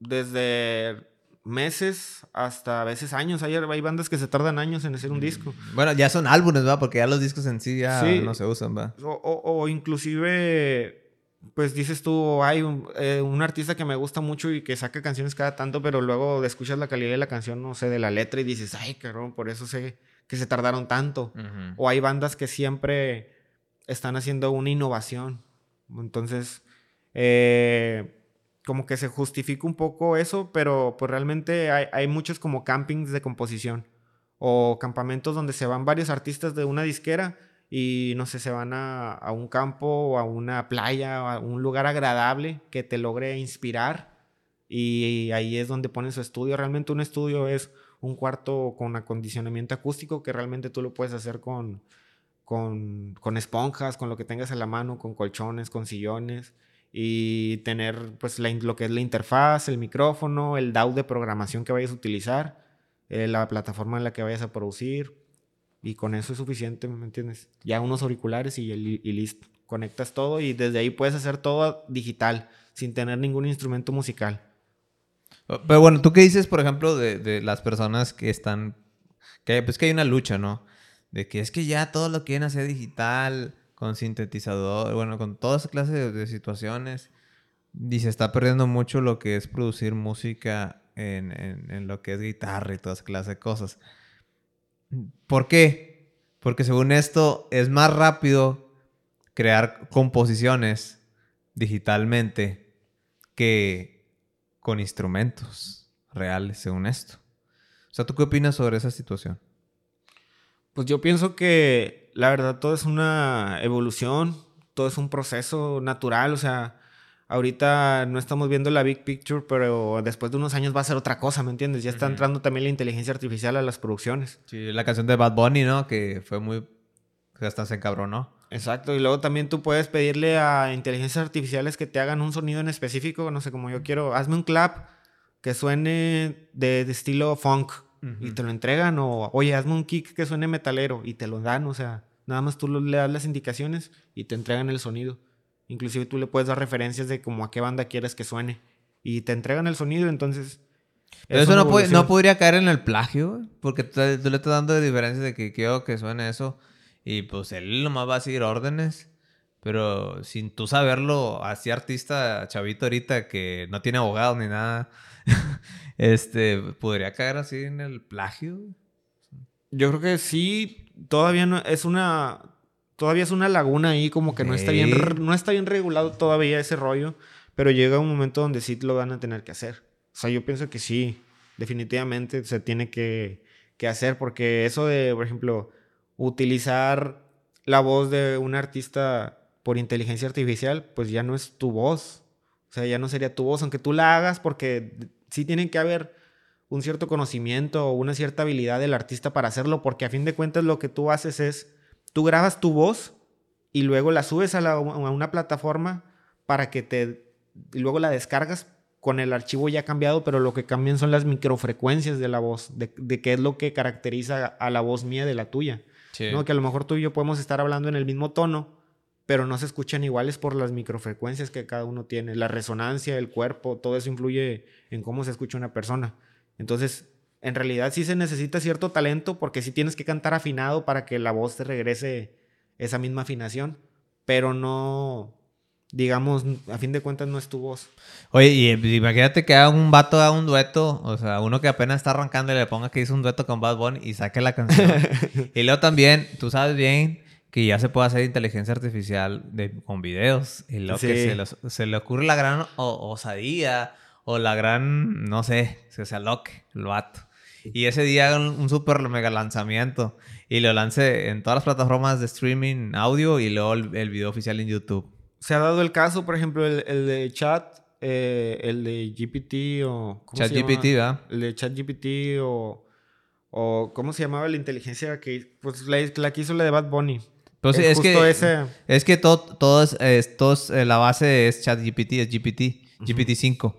desde meses hasta a veces años. Hay, hay bandas que se tardan años en hacer un disco. Bueno, ya son álbumes, ¿va? Porque ya los discos en sí ya no se usan, ¿va? O, inclusive, pues dices tú, hay eh, un, artista que me gusta mucho y que saca canciones cada tanto, pero luego escuchas la calidad de la canción, no sé, de la letra y dices, ay, cabrón, por eso sé que se tardaron tanto. O hay bandas que siempre están haciendo una innovación. Entonces, eh, como que se justifica un poco eso, pero pues realmente hay, muchos como campings de composición o campamentos donde se van varios artistas de una disquera y no sé, se van a, a un campo o a una playa o a un lugar agradable que te logre inspirar y ahí es donde ponen su estudio. Realmente un estudio es un cuarto con acondicionamiento acústico que realmente tú lo puedes hacer con, con, con, esponjas, con lo que tengas en la mano, con colchones, con sillones y tener pues lo que es la interfaz, el micrófono, el DAW de programación que vayas a utilizar, eh, la plataforma en la que vayas a producir y con eso es suficiente, ¿me entiendes? Ya unos auriculares y, y listo. Conectas todo y desde ahí puedes hacer todo digital, sin tener ningún instrumento musical. Pero bueno, ¿tú qué dices, por ejemplo, de, de las personas que están... Que, pues que hay una lucha, ¿no? de que es que ya todo lo quieren hacer digital, con sintetizador, bueno, con toda esa clase de, situaciones. Y se está perdiendo mucho lo que es producir música en, en, lo que es guitarra y toda esa clase de cosas. ¿Por qué? Porque según esto es más rápido crear composiciones digitalmente que con instrumentos reales, según esto. O sea, ¿tú qué opinas sobre esa situación? Pues yo pienso que la verdad todo es una evolución, todo es un proceso natural, o sea, ahorita no estamos viendo la big picture, pero después de unos años va a ser otra cosa, ¿me entiendes? Ya está entrando también la inteligencia artificial a las producciones. Sí, la canción de Bad Bunny, ¿no? Que fue muy... hasta se encabronó. Exacto, y luego también tú puedes pedirle a inteligencias artificiales que te hagan un sonido en específico, no sé, como yo quiero, hazme un clap que suene de, de estilo funk y te lo entregan o, oye, hazme un kick que suene metalero y te lo dan, o sea, nada más tú le das las indicaciones y te entregan el sonido. Inclusive tú le puedes dar referencias de como a qué banda quieres que suene y te entregan el sonido, entonces... Pero eso no, no, podría caer en el plagio, porque tú, le estás dando diferencias de que quiero que suene eso y pues él nomás va a seguir órdenes. Pero sin tú saberlo, así artista chavito ahorita que no tiene abogado ni nada, <laughs> este, ¿podría caer así en el plagio? Yo creo que sí, todavía no, es una, todavía es una laguna ahí, como que no está bien, no está bien regulado todavía ese rollo, pero llega un momento donde sí lo van a tener que hacer. O sea, yo pienso que sí, definitivamente se tiene que, que hacer, porque eso de, por ejemplo, utilizar la voz de un artista por inteligencia artificial, pues ya no es tu voz. O sea, ya no sería tu voz, aunque tú la hagas, porque sí tiene que haber un cierto conocimiento o una cierta habilidad del artista para hacerlo, porque a fin de cuentas lo que tú haces es, tú grabas tu voz y luego la subes a, a una plataforma para que te... Y luego la descargas con el archivo ya cambiado, pero lo que cambian son las microfrecuencias de la voz, de, de qué es lo que caracteriza a la voz mía de la tuya. ¿no? Que a lo mejor tú y yo podemos estar hablando en el mismo tono, pero no se escuchan iguales por las microfrecuencias que cada uno tiene. La resonancia, el cuerpo, todo eso influye en cómo se escucha una persona. Entonces, en realidad sí se necesita cierto talento porque sí tienes que cantar afinado para que la voz te regrese esa misma afinación, pero no, digamos, a fin de cuentas no es tu voz. Oye, y imagínate que haga un vato a un dueto, o sea, uno que apenas está arrancando y le ponga que hizo un dueto con Bad Bunny y saque la canción. <laughs> y luego también, tú sabes bien que ya se puede hacer inteligencia artificial de, con videos. Y lo que se, le ocurre la gran osadía o la gran, no sé, se sea loque, el vato. Y ese día un, un super mega lanzamiento. Y lo lance en todas las plataformas de streaming audio y luego el, el video oficial en YouTube se ha dado el caso, por ejemplo, el, de chat, eh, el de GPT o... Chat GPT, ¿verdad? El de chat GPT o, o... ¿Cómo se llamaba la inteligencia que... Pues la, la que hizo la de Bad Bunny. Pues es, que, ese... es que todo, todo es, eh, la base es chat GPT, es GPT, GPT-5.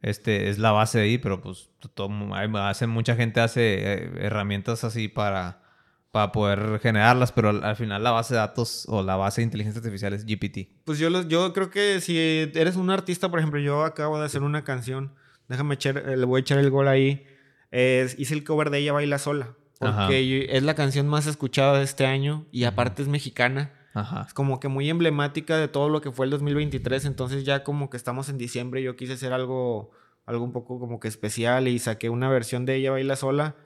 Este, es la base de ahí, pero pues todo, hace, mucha gente hace eh, herramientas así para para poder generarlas, pero al, final la base de datos o la base de inteligencia artificial es GPT. Pues yo, yo creo que si eres un artista, por ejemplo, yo acabo de hacer una canción, déjame echar, eh, le voy a echar el gol ahí, hice el cover de Ella Baila Sola, porque es la canción más escuchada de este año y aparte es mexicana. Es como que muy emblemática de todo lo que fue el 2023, entonces ya como que estamos en diciembre, yo quise hacer algo, algo un poco como que especial y saqué una versión de Ella Baila Sola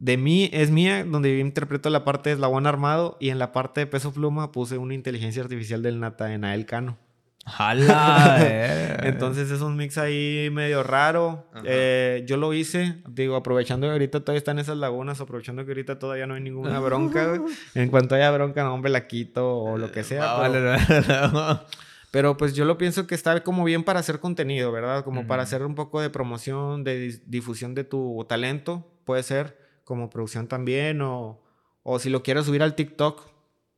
de mí es mía, donde yo interpreto la parte de eslabón armado y en la parte de peso pluma puse una inteligencia artificial del Natanael Cano. ¡Hala! <laughs> Entonces es un mix ahí medio raro. Eh, yo lo hice, digo, aprovechando que ahorita todavía están esas lagunas, aprovechando que ahorita todavía no hay ninguna <laughs> bronca. En cuanto haya bronca, no, hombre, la quito o lo que sea. pero, pero, pues yo lo pienso que está como bien para hacer contenido, ¿verdad? Como para hacer un poco de promoción, de difusión de tu talento, puede ser como producción también, o, o si lo quieres subir al TikTok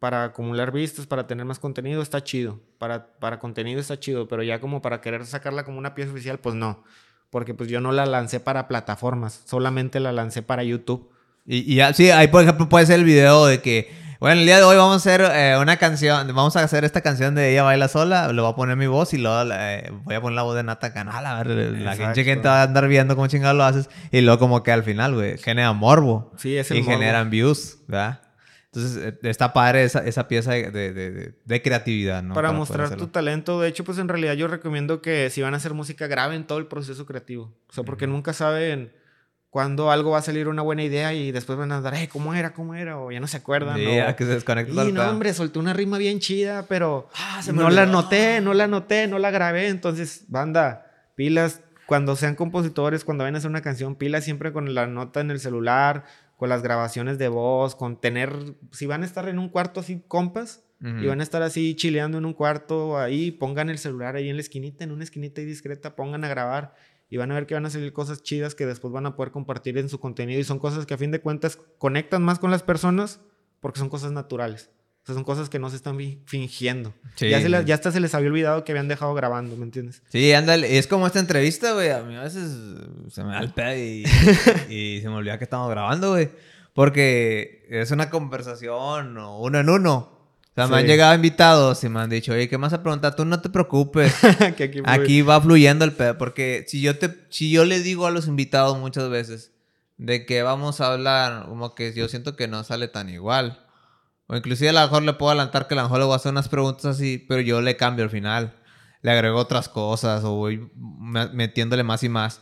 para acumular vistas, para tener más contenido, está chido. Para, para contenido está chido, pero ya como para querer sacarla como una pieza oficial, pues no. Porque pues yo no la lancé para plataformas, solamente la lancé para YouTube. Y, y sí, ahí por ejemplo puede ser el video de que bueno, el día de hoy vamos a hacer eh, una canción, vamos a hacer esta canción de Ella Baila Sola, le voy a poner mi voz y luego eh, voy a poner la voz de Nata Canal, a ver, la gente que va a andar viendo cómo chingado lo haces y luego como que al final, güey, genera morbo. Sí, es el Y generan views, ¿verdad? Entonces, eh, está padre esa, esa pieza de, de, de, creatividad, ¿no? Para, mostrar tu talento. De hecho, pues en realidad yo recomiendo que si van a hacer música, graben todo el proceso creativo. O sea, porque nunca saben cuando algo va a salir una buena idea y después van a dar, hey, ¿cómo era? ¿Cómo era? O ya no se acuerdan. Sí, que se desconecta. Y no, hombre, solté una rima bien chida, pero ah, no la noté, no la noté, no la grabé. Entonces, banda, pilas, cuando sean compositores, cuando vayan a hacer una canción, pilas siempre con la nota en el celular, con las grabaciones de voz, con tener, si van a estar en un cuarto así, compas, y van a estar así chileando en un cuarto ahí, pongan el celular ahí en la esquinita, en una esquinita y discreta, pongan a grabar y van a ver que van a salir cosas chidas que después van a poder compartir en su contenido y son cosas que a fin de cuentas conectan más con las personas porque son cosas naturales. O sea, son cosas que no se están fingiendo. Ya, ya hasta se les había olvidado que habían dejado grabando, ¿me entiendes? Sí, ándale. Es como esta entrevista, güey. A mí a veces se me da el pedo y, <laughs> y se me olvida que estamos grabando, güey. Porque es una conversación uno en uno. O sea, me han llegado invitados y me han dicho, oye, ¿qué más a preguntar? Tú no te preocupes. <laughs> aquí, va fluyendo el pedo. Porque si yo, te, si yo le digo a los invitados muchas veces de que vamos a hablar, como que yo siento que no sale tan igual. O inclusive a lo mejor le puedo adelantar que a lo mejor le voy a hacer unas preguntas así, pero yo le cambio al final. Le agrego otras cosas o voy metiéndole más y más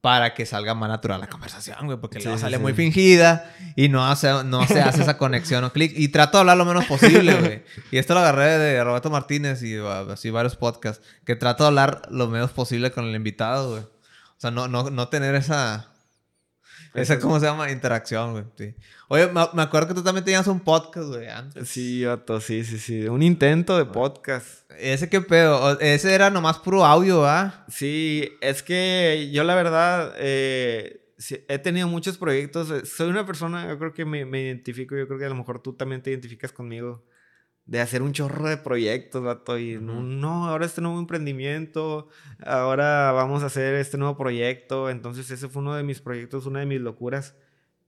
para que salga más natural la conversación, güey, porque luego sale muy fingida y no, hace, no se hace esa conexión o clic. Y trato de hablar lo menos posible, güey. Y esto lo agarré de Roberto Martínez y así varios podcasts, que trato de hablar lo menos posible con el invitado, güey. O sea, no, no, no tener esa esa, ¿cómo se llama? Interacción, güey. Sí. Oye, me, acuerdo que tú también tenías un podcast, güey, antes. Sí, Otto, sí, sí, sí. Un intento de podcast. ¿Ese qué pedo? Ese era nomás puro audio, ¿ah? Sí, es que yo la verdad eh, he tenido muchos proyectos. Soy una persona, yo creo que me, me identifico, yo creo que a lo mejor tú también te identificas conmigo de hacer un chorro de proyectos, vato. Y no, ahora este nuevo emprendimiento, ahora vamos a hacer este nuevo proyecto. Entonces ese fue uno de mis proyectos, una de mis locuras.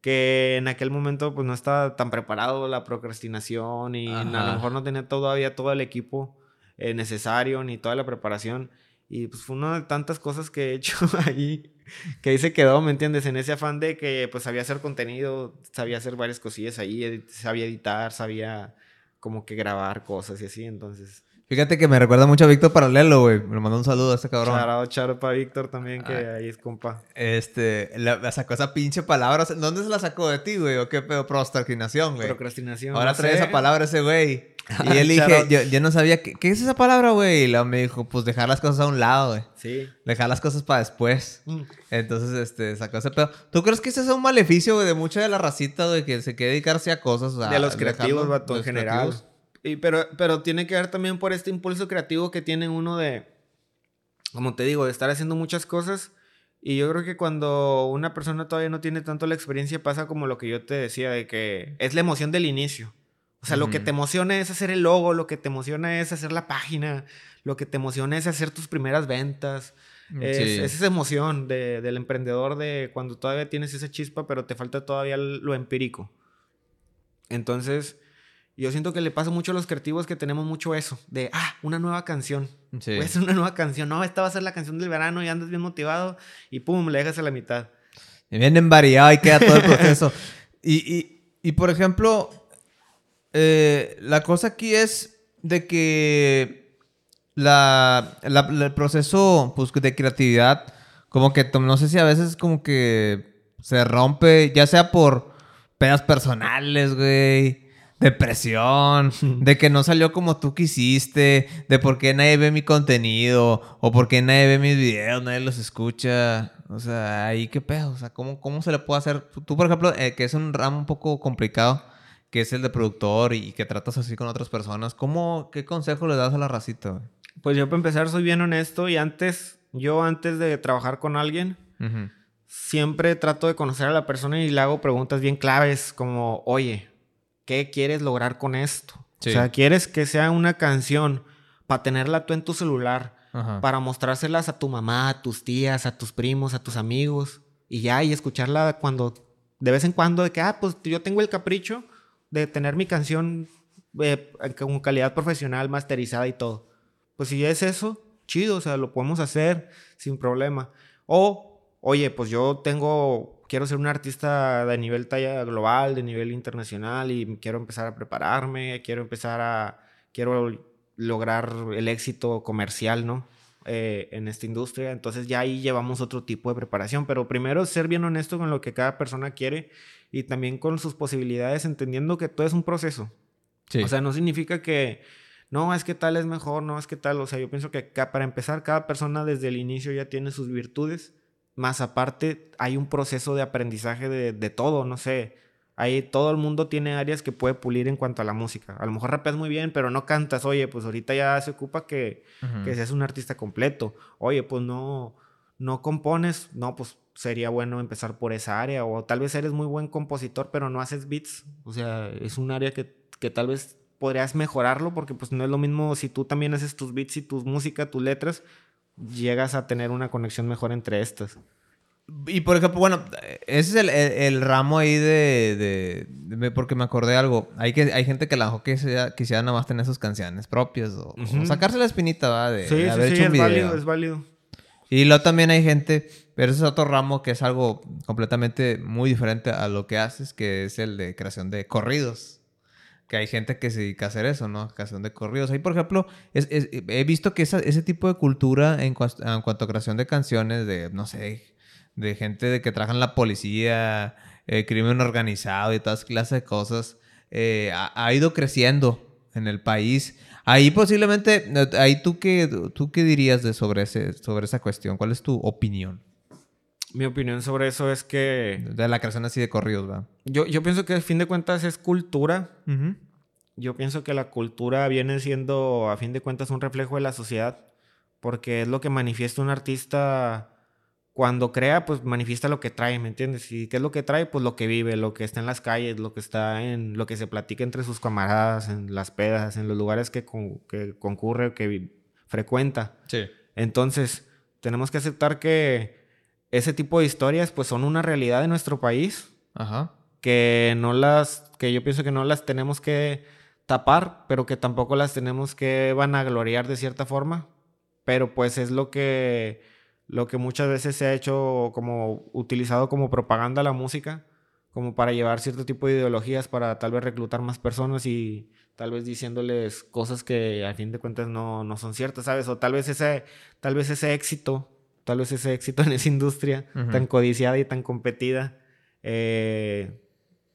Que en aquel momento pues no estaba tan preparado la procrastinación y a lo mejor no tenía todavía todo el equipo eh, necesario ni toda la preparación. Y pues fue una de tantas cosas que he hecho <laughs> ahí, que ahí se quedó, ¿me entiendes? En ese afán de que pues sabía hacer contenido, sabía hacer varias cosillas ahí, sabía editar, sabía como que grabar cosas y así, entonces... Fíjate que me recuerda mucho a Víctor Paralelo, güey. Me mandó un saludo a este cabrón. Charo, charo para Víctor también, que ah. ahí es compa. Este, la, sacó esa pinche palabra. ¿Dónde se la sacó de ti, güey? ¿O qué pedo? Procrastinación, güey. Procrastinación. Ahora trae esa palabra ese güey. <laughs> Y él dije, yo, yo, no sabía, ¿qué, ¿qué, es esa palabra, güey? Y luego me dijo, pues dejar las cosas a un lado, güey. Sí. Dejar las cosas para después. Mm. Entonces, este, sacó ese pedo. ¿Tú crees que ese es un maleficio, güey, de mucha de la racita, güey, que se quiere dedicarse a cosas? de los creativos, vato, en general. Y, pero, pero tiene que ver también por este impulso creativo que tiene uno de, como te digo, de estar haciendo muchas cosas. Y yo creo que cuando una persona todavía no tiene tanto la experiencia, pasa como lo que yo te decía, de que es la emoción del inicio. O sea, lo que te emociona es hacer el logo, lo que te emociona es hacer la página, lo que te emociona es hacer tus primeras ventas. Mm, es, esa emoción del emprendedor de cuando todavía tienes esa chispa, pero te falta todavía lo empírico. Entonces, yo siento que le pasa mucho a los creativos que tenemos mucho eso, de, ah, una nueva canción. Sí. Voy a hacer una nueva canción. No, esta va a ser la canción del verano y andas bien motivado y pum, le dejas a la mitad. Y vienen variado y queda todo el proceso. <laughs> y, y, y, por ejemplo, eh, la cosa aquí es de que la, el proceso pues, de creatividad, como que no sé si a veces como que se rompe, ya sea por pedas personales, güey depresión, <laughs> de que no salió como tú quisiste, de por qué nadie ve mi contenido, o por qué nadie ve mis videos, nadie los escucha. O sea, ahí qué pedo, o sea, ¿cómo, cómo se le puede hacer? Tú, por ejemplo, eh, que es un ramo un poco complicado, que es el de productor y que tratas así con otras personas, ¿cómo, qué consejo le das a la racita? Pues yo para empezar soy bien honesto y antes, yo antes de trabajar con alguien, siempre trato de conocer a la persona y le hago preguntas bien claves como, oye, ¿qué quieres lograr con esto? O sea, ¿quieres que sea una canción para tenerla tú en tu celular, para mostrárselas a tu mamá, a tus tías, a tus primos, a tus amigos, y ya, y escucharla cuando, de vez en cuando, de que, ah, pues yo tengo el capricho de tener mi canción eh, con calidad profesional, masterizada y todo. Pues si es eso, chido, o sea, lo podemos hacer sin problema. O, oye, pues yo tengo quiero ser un artista de nivel talla global, de nivel internacional y quiero empezar a prepararme, quiero empezar a, quiero lograr el éxito comercial, ¿no? Eh, en esta industria. Entonces ya ahí llevamos otro tipo de preparación, pero primero ser bien honesto con lo que cada persona quiere y también con sus posibilidades, entendiendo que todo es un proceso. O sea, no significa que, no, es que tal es mejor, no, es que tal, o sea, yo pienso que para empezar, cada persona desde el inicio ya tiene sus virtudes más aparte, hay un proceso de aprendizaje de, de, todo, no sé. Ahí todo el mundo tiene áreas que puede pulir en cuanto a la música. A lo mejor rapeas muy bien, pero no cantas. Oye, pues ahorita ya se ocupa que, que seas un artista completo. Oye, pues no, no compones. No, pues sería bueno empezar por esa área. O tal vez eres muy buen compositor, pero no haces beats. O sea, es un área que, que tal vez podrías mejorarlo porque pues no es lo mismo si tú también haces tus beats y tus música, tus letras, llegas a tener una conexión mejor entre estas. Y por ejemplo, bueno, ese es el, ramo ahí de, Porque me acordé de algo. Hay, que, hay gente que la mejor quisiera, quisiera nada más tener sus canciones propias o, sacarse la espinita, ¿va? De, sí, sí, sí, es válido, es válido. Y luego también hay gente, pero ese es otro ramo que es algo completamente muy diferente a lo que haces, que es el de creación de corridos que hay gente que se dedica a hacer eso, ¿no? Creación de corridos. Ahí, por ejemplo, he visto que ese tipo de cultura en, cuanto a creación de canciones, de, no sé, de gente de que trabaja en la policía, eh, crimen organizado y todas clases de cosas, eh, ha, ido creciendo en el país. Ahí posiblemente, ahí tú qué, tú qué dirías de sobre, ese, sobre esa cuestión, ¿cuál es tu opinión? Mi opinión sobre eso es que... De la creación así de corridos, ¿verdad? Yo, yo pienso que a fin de cuentas es cultura. Yo pienso que la cultura viene siendo, a fin de cuentas, un reflejo de la sociedad. Porque es lo que manifiesta un artista cuando crea, pues manifiesta lo que trae, ¿me entiendes? ¿Y qué es lo que trae? Pues lo que vive, lo que está en las calles, lo que está en, lo que se platica entre sus camaradas, en las pedas, en los lugares que, que concurre, que frecuenta. Sí. Entonces, tenemos que aceptar que ese tipo de historias, pues son una realidad de nuestro país. Ajá. Que no las, que yo pienso que no las tenemos que tapar, pero que tampoco las tenemos que vanagloriar de cierta forma. Pero pues es lo que lo que muchas veces se ha hecho como utilizado como propaganda la música, como para llevar cierto tipo de ideologías para tal vez reclutar más personas y tal vez diciéndoles cosas que a fin de cuentas no, no son ciertas, ¿sabes? O tal vez ese, tal vez ese éxito, tal vez ese éxito en esa industria tan codiciada y tan competida, eh,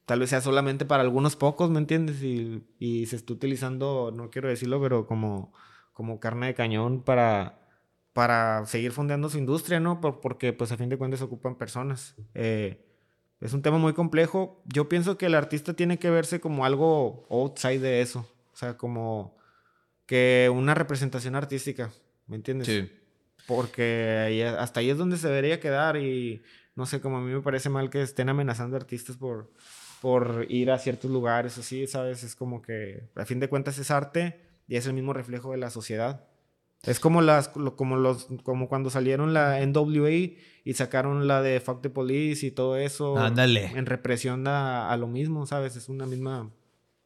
tal vez sea solamente para algunos pocos, ¿me entiendes? Y, y se está utilizando, no quiero decirlo, pero como, como carne de cañón para para seguir fondeando su industria, ¿no? porque pues a fin de cuentas ocupan personas. Eh, es un tema muy complejo. Yo pienso que el artista tiene que verse como algo outside de eso. O sea, como que una representación artística, ¿me entiendes? Sí. Porque hasta ahí es donde se debería quedar y no sé, como a mí me parece mal que estén amenazando artistas por, por ir a ciertos lugares así, ¿sabes? Es como que a fin de cuentas es arte y es el mismo reflejo de la sociedad. Es como las como los como cuando salieron la NWA y sacaron la de Fuck the Police y todo eso. Ándale. En represión a, lo mismo, ¿sabes? Es una misma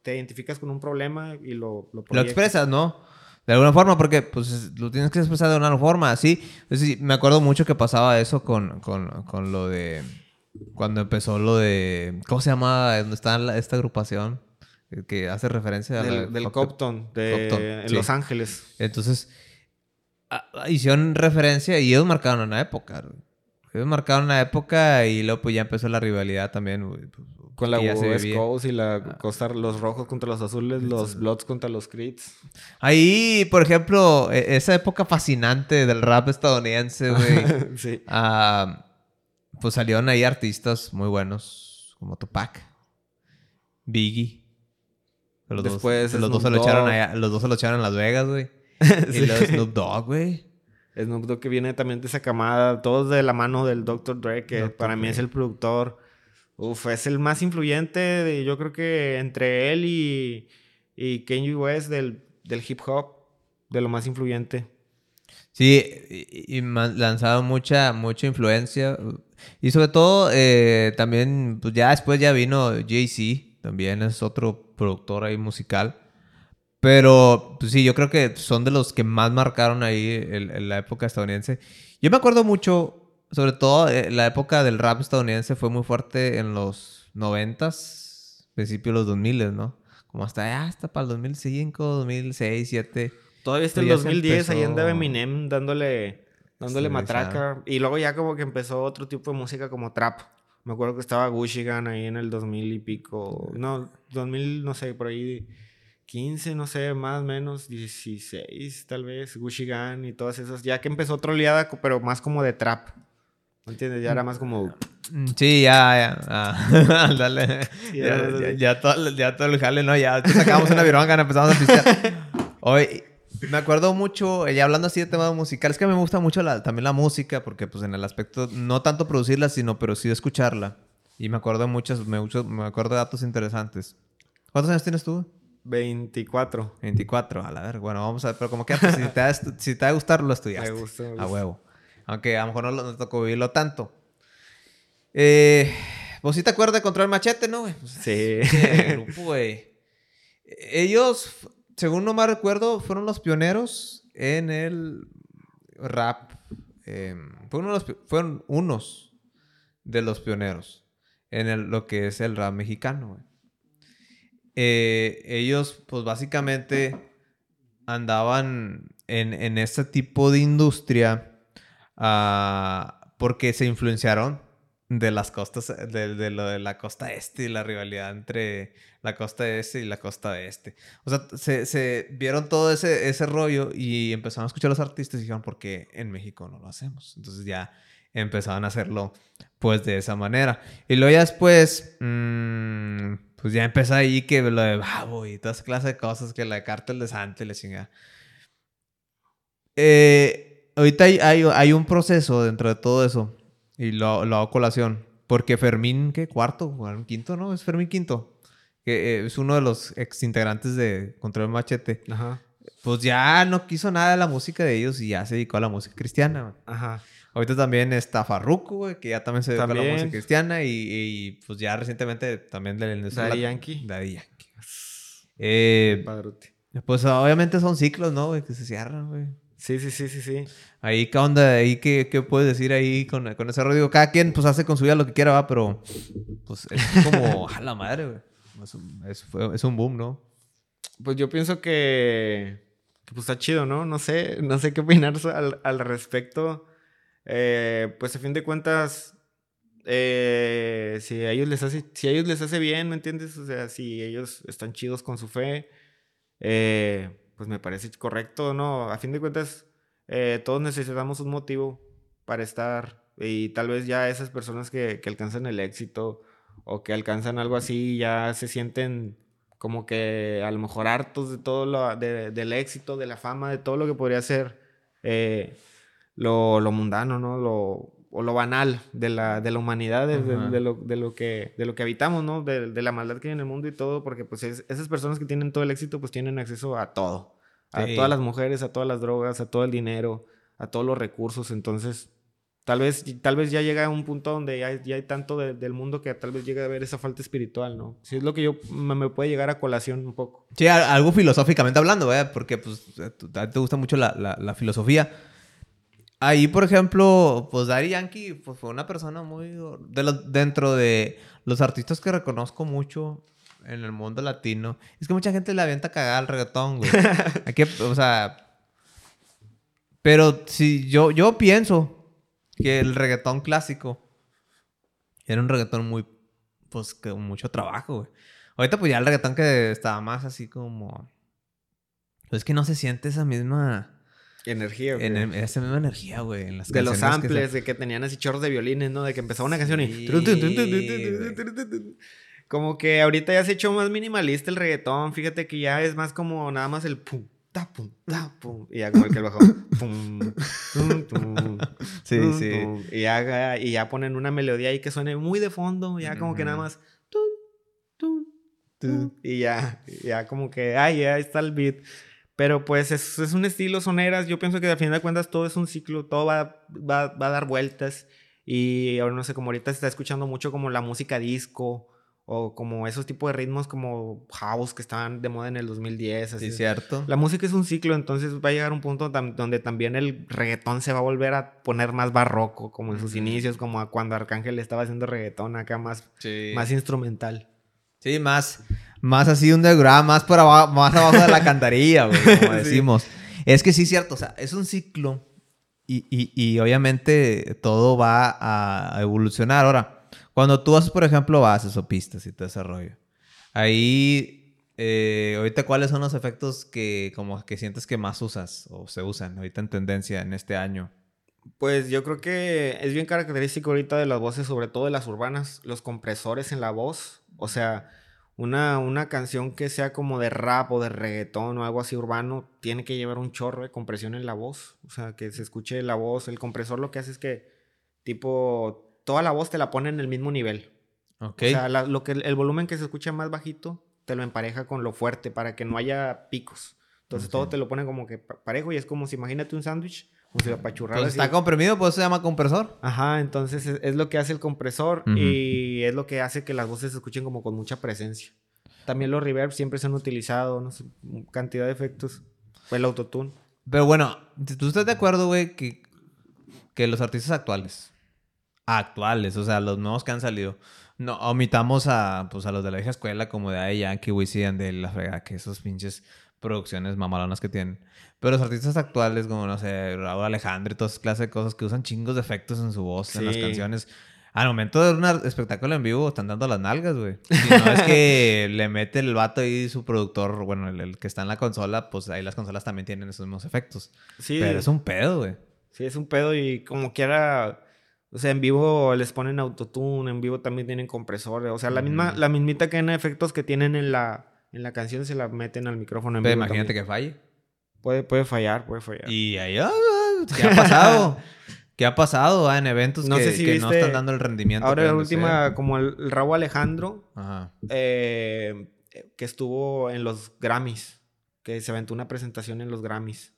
te identificas con un problema y lo lo, lo expresas, ¿no? De alguna forma, porque pues lo tienes que expresar de una forma, ¿sí? sí me acuerdo mucho que pasaba eso con, con, con lo de... Cuando empezó lo de... ¿Cómo se llama? ¿Dónde está esta agrupación? Que hace referencia a del, del Compton, de Los Ángeles. Entonces, hicieron referencia y ellos marcaron una época. Ellos marcaron una época y luego pues ya empezó la rivalidad también. Pues, Con la West Coast y la ah. costa, los rojos contra los azules, los Bloods contra los Creeds. Ahí, por ejemplo, e, esa época fascinante del rap estadounidense, güey. <laughs> sí. Ah, pues salieron ahí artistas muy buenos, como Tupac, Biggie. Los Después dos, los dos, se lo echaron los dos se lo echaron en Las Vegas, güey. <laughs> y los Snoop Dogg, güey. Snoop Dogg que viene también de esa camada, todos de la mano del Dr. Dre, que para mí es el productor. Uf, es el más influyente, yo creo que entre él y, y Kanye West del, del hip hop, de lo más influyente. Sí, y, lanzado mucha, mucha influencia. Y sobre todo, eh, también, pues ya después ya vino Jay-Z, también es otro productor ahí musical. Pero pues sí, yo creo que son de los que más marcaron ahí en la época estadounidense. Yo me acuerdo mucho, sobre todo eh, la época del rap estadounidense fue muy fuerte en los noventas, principios de los 2000, ¿no? Como hasta, hasta para el 2005, 2006, 2007. Todavía está el 2010, ahí andaba Eminem dándole, dándole matraca. Y luego ya como que empezó otro tipo de música como trap. Me acuerdo que estaba Gucci Gang ahí en el 2000 y pico. No, 2000, no sé, por ahí 15, no sé, más o menos, 16 tal vez, Gucci Gang y todas esas. Ya que empezó otra oleada, pero más como de trap. ¿Me entiendes? Ya era más como... Mm, sí, ya, ya. Ah, <laughs> dale. ya, ya, todo, ya todo el jale, ¿no? Ya sacamos una vironga, empezamos a pistear. <laughs> Hoy... Me acuerdo mucho, ya hablando así de temas musicales, que me gusta mucho también la música, porque pues en el aspecto, no tanto producirla, sino pero sí escucharla. Y me acuerdo de muchas, me, me acuerdo de datos interesantes. ¿Cuántos años tienes tú? 24. 24, a la ver. Bueno, vamos a ver, pero como que pues, si, te va, si te va a gustar, lo estudiaste. Me gusta, A huevo. Aunque a lo mejor no nos tocó vivirlo tanto. Eh, ¿Vos sí te acuerdas de Control Machete, no, güey? Pues, sí. <laughs> grupo, güey. Ellos, según no me recuerdo, fueron los pioneros en el rap. Em, fueron, unos, fueron unos de los pioneros en el, lo que es el rap mexicano, güey. Eh, ellos pues básicamente andaban en, este tipo de industria ah, porque se influenciaron de las costas, de, lo de la costa este y la rivalidad entre la costa este y la costa oeste. O sea, se, vieron todo ese, ese rollo y empezaron a escuchar a los artistas y dijeron, ¿por qué en México no lo hacemos? Entonces ya empezaron a hacerlo pues de esa manera. Y luego ya después, mmm, pues ya empezó ahí que lo de Babo y toda esa clase de cosas, que la cártel de Santa y la chingada. Eh, ahorita hay, hay, un proceso dentro de todo eso Y lo, lo hago colación. Porque Fermín, ¿qué? Cuarto, quinto, ¿no? Es Fermín Quinto. Que eh, es uno de los ex integrantes de Control Machete. Ajá. Pues ya no quiso nada de la música de ellos y ya se dedicó a la música cristiana. Ajá. Ahorita también está Farruko, güey, que ya también se dedicó a la música cristiana. Y, pues ya recientemente también del... Daddy Yankee. Daddy Yankee. Eh, pues obviamente son ciclos, ¿no, güey? Que se cierran, güey. Sí, sí, sí, sí, sí. Ahí, ¿qué onda? Ahí, ¿qué, qué puedes decir ahí con, con ese rollo? Cada quien, pues, hace con su vida lo que quiera, va, pero... Pues, es como... <laughs> a la madre, güey. Es, es, un boom, ¿no? Pues yo pienso que... que pues está chido, ¿no? No sé, no sé qué opinar al, al respecto. Eh, pues a fin de cuentas, eh, si a ellos les hace, si a ellos les hace bien, ¿me entiendes? O sea, si ellos están chidos con su fe, eh, pues me parece correcto, ¿no? A fin de cuentas, eh, todos necesitamos un motivo para estar y tal vez ya esas personas que, que, alcanzan el éxito o que alcanzan algo así ya se sienten como que a lo mejor hartos de todo lo, del éxito, de la fama, de todo lo que podría ser eh, lo, lo, mundano, ¿no? Lo, o lo banal de la, de la humanidad, de, de, lo, de, lo, que, de lo que habitamos, ¿no? De, de, la maldad que hay en el mundo y todo, porque pues esas personas que tienen todo el éxito pues tienen acceso a todo, a todas las mujeres, a todas las drogas, a todo el dinero, a todos los recursos, entonces tal vez, tal vez ya llega a un punto donde ya, ya hay tanto del mundo que tal vez llegue a haber esa falta espiritual, ¿no? Si es lo que yo me, puede llegar a colación un poco. Sí, algo filosóficamente hablando, ¿eh? Porque pues te gusta mucho la, la, la filosofía. Ahí, por ejemplo, pues Daddy Yankee pues, fue una persona muy... De dentro de los artistas que reconozco mucho en el mundo latino, es que mucha gente le avienta cagada al reggaetón, güey. <laughs> Hay que, o sea... Pero si yo, yo pienso que el reggaetón clásico era un reggaetón muy... Pues con mucho trabajo, güey. Ahorita pues ya el reggaetón que estaba más así como... Es que no se siente esa misma Energía, güey. En esa misma energía, güey. En las de los samples, de que tenían así chorros de violines, ¿no? De que empezaba una canción y. Como que ahorita ya se ha hecho más minimalista el reggaetón. Fíjate que ya es más como nada más el pum, ta, pum, ta, pum. Y ya como el que el bajo. Pum, tum, sí, sí. Y ya, y ya ponen una melodía ahí que suene muy de fondo. Ya como que nada más. Y ya, ya como que, ay, ya está el beat. Pero pues es, es, un estilo soneras. Yo pienso que al final de cuentas todo es un ciclo, todo va, va, va, a dar vueltas. Y ahora no sé, como ahorita se está escuchando mucho como la música disco o como esos tipos de ritmos como house que estaban de moda en el 2010. Así. Sí, cierto. La música es un ciclo, entonces va a llegar un punto donde también el reggaetón se va a volver a poner más barroco, como en sus inicios, como cuando Arcángel estaba haciendo reggaetón acá más, más instrumental. Sí, más, más así un degrado, más por abajo, más abajo de la <laughs> cantarilla, güey, como decimos. Es que sí es cierto, o sea, es un ciclo y, y, y, obviamente todo va a evolucionar. Ahora, cuando tú haces, por ejemplo, bases o pistas y todo ese rollo, ahí, eh, ahorita, ¿cuáles son los efectos que como que sientes que más usas o se usan ahorita en tendencia en este año? Pues yo creo que es bien característico ahorita de las voces, sobre todo de las urbanas, los compresores en la voz. O sea, una, una canción que sea como de rap o de reggaetón o algo así urbano, tiene que llevar un chorro de compresión en la voz. O sea, que se escuche la voz. El compresor lo que hace es que, tipo, toda la voz te la pone en el mismo nivel. O sea, lo que, el volumen que se escucha más bajito, te lo empareja con lo fuerte para que no haya picos. Entonces todo te lo pone como que parejo y es como si imagínate un sándwich pues está comprimido, pues se llama compresor. Ajá, entonces es, lo que hace el compresor y es lo que hace que las voces se escuchen como con mucha presencia. También los reverb siempre se han utilizado, no sé, cantidad de efectos. Fue el autotune. Pero bueno, ¿tú estás de acuerdo, güey, que, que los artistas actuales, actuales, o sea, los nuevos que han salido, no, omitamos a, pues, a los de la vieja escuela como de Ay Yankee, Wisin, de la frega, que esos pinches producciones mamalonas que tienen. Pero los artistas actuales, como no sé, Raúl Alejandro y todas esas clases de cosas que usan chingos de efectos en su voz, en las canciones. Al momento de un espectáculo en vivo están dando las nalgas, güey. <laughs> Si no es que le mete el vato ahí su productor, bueno, el, que está en la consola, pues ahí las consolas también tienen esos mismos efectos. Sí. Pero es un pedo, güey. Sí, es un pedo y como quiera... O sea, en vivo les ponen autotune, en vivo también tienen compresores. O sea, la misma, la mismita que en efectos que tienen en la, en la canción se la meten al micrófono en Pero imagínate que falle. Puede, puede fallar, puede fallar. Y ahí, ah, ¿qué ha pasado? <laughs> ¿Qué ha pasado en eventos no que, sé si que no están dando el rendimiento? Ahora la última, como el, el Raúl Alejandro, eh, que estuvo en los Grammys, que se aventó una presentación en los Grammys.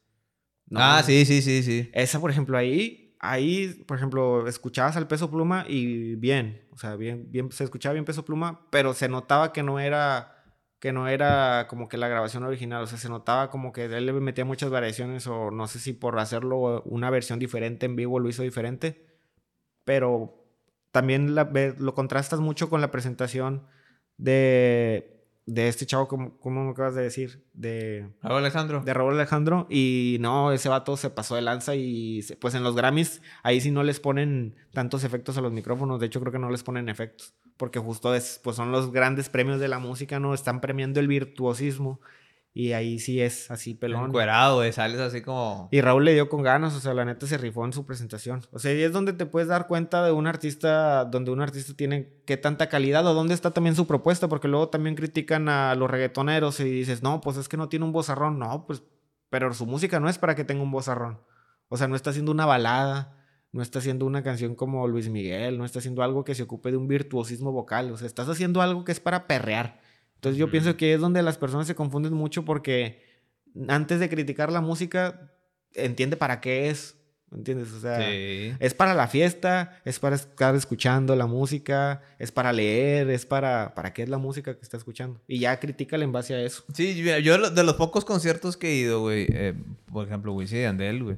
ah, sí, sí, sí, sí. Esa, por ejemplo, ahí, ahí, por ejemplo, escuchabas al peso pluma y bien, o sea, bien, bien, se escuchaba bien peso pluma, pero se notaba que no era que no era como que la grabación original, o sea, se notaba como que él le metía muchas variaciones o no sé si por hacerlo una versión diferente en vivo lo hizo diferente, pero también lo contrastas mucho con la presentación de de este chavo, como, me acabas de decir? De Raúl Alejandro. De Raúl Alejandro. Y no, ese vato se pasó de lanza y pues en los Grammys ahí sí no les ponen tantos efectos a los micrófonos. De hecho, creo que no les ponen efectos. Porque justo es, pues son los grandes premios de la música, ¿no? Están premiando el virtuosismo. Y ahí sí es así pelón. Encuerado, güey, sales así como... Y Raúl le dio con ganas, o sea, la neta se rifó en su presentación. O sea, y es donde te puedes dar cuenta de un artista, donde un artista tiene qué tanta calidad o dónde está también su propuesta, porque luego también critican a los reggaetoneros y dices, no, pues es que no tiene un vozarrón. No, pues, pero su música no es para que tenga un vozarrón. O sea, no está haciendo una balada, no está haciendo una canción como Luis Miguel, no está haciendo algo que se ocupe de un virtuosismo vocal. O sea, estás haciendo algo que es para perrear. Entonces yo pienso que es donde las personas se confunden mucho porque antes de criticar la música, entiende para qué es. ¿Entiendes? O sea, es para la fiesta, es para estar escuchando la música, es para leer, es para... ¿Para qué es la música que está escuchando? Y ya critícale en base a eso. Sí, yo de los pocos conciertos que he ido, güey, eh, por ejemplo, Wisin y Andel, güey.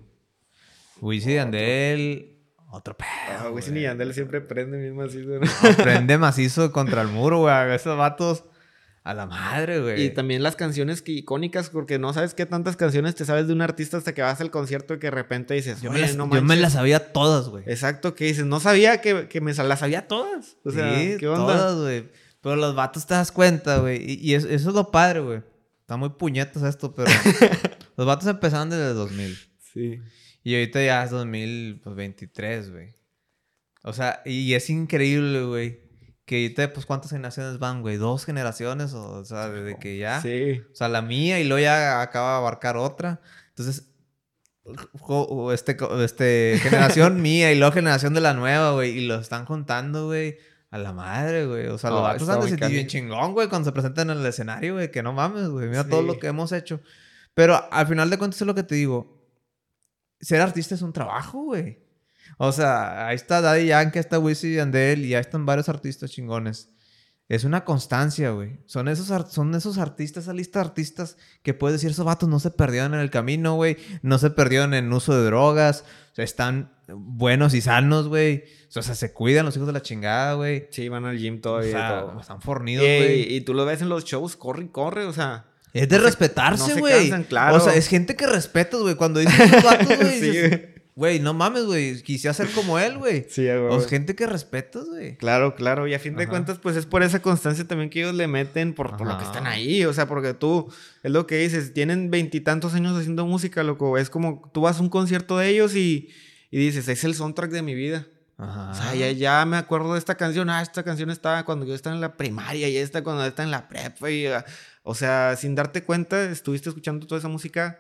Wisin y Andel... Otro pedo. Ah, Wisin y Andel siempre prende macizo. <laughs> prende macizo contra el muro, güey. Esos vatos a la madre, güey. Y también las canciones que, icónicas, porque no sabes qué tantas canciones te sabes de un artista hasta que vas al concierto y que de repente dices, yo, me las, yo me las sabía todas, güey. Exacto, que dices, no sabía que, que me las sabía todas. O sea, ¿qué onda? Todas, güey. Pero los vatos te das cuenta, güey. Y, eso, es lo padre, güey. Está muy puñetas esto, pero <laughs> los vatos empezaron desde el 2000. Sí. Y ahorita ya es 2023, güey. O sea, y es increíble, güey que pues cuántas generaciones van, güey, dos generaciones, o, sea, desde que ya. Sí. O sea, la mía y luego ya acaba de abarcar otra. Entonces, este, este, <laughs> generación mía y luego generación de la nueva, güey, y lo están contando, güey. A la madre, güey. O sea, los vatos han de sentir bien chingón, güey, cuando se presentan en el escenario, güey. Que no mames, güey. Mira todo lo que hemos hecho. Pero al final de cuentas es lo que te digo. Ser artista es un trabajo, güey. O sea, ahí está Daddy Yankee, está Wisin y Andel y ahí están varios artistas chingones. Es una constancia, güey. Son esos, son esos artistas, esa lista de artistas que puedes decir, esos vatos no se perdieron en el camino, güey. No se perdieron en uso de drogas. O sea, están buenos y sanos, güey. O sea, se cuidan los hijos de la chingada, güey. Sí, van al gym todavía. O sea, Están fornidos, güey. Y, tú lo ves en los shows, corre y corre, o sea. Es de respetarse, güey. claro. O sea, es gente que respetas, güey. Cuando dices vatos, <laughs> güey. sí, Güey, no mames, güey. Quise ser como él, güey. <laughs> Sí, güey. O gente que respetas, güey. Claro, claro. Y a fin de cuentas, pues es por esa constancia también que ellos le meten por, lo que están ahí. O sea, porque tú, es lo que dices, tienen veintitantos años haciendo música, loco. Es como tú vas a un concierto de ellos y, y dices, es el soundtrack de mi vida. Ajá. O sea, ya, ya, me acuerdo de esta canción. Ah, esta canción estaba cuando yo estaba en la primaria y esta cuando estaba en la prepa. Y, ah, o sea, sin darte cuenta, estuviste escuchando toda esa música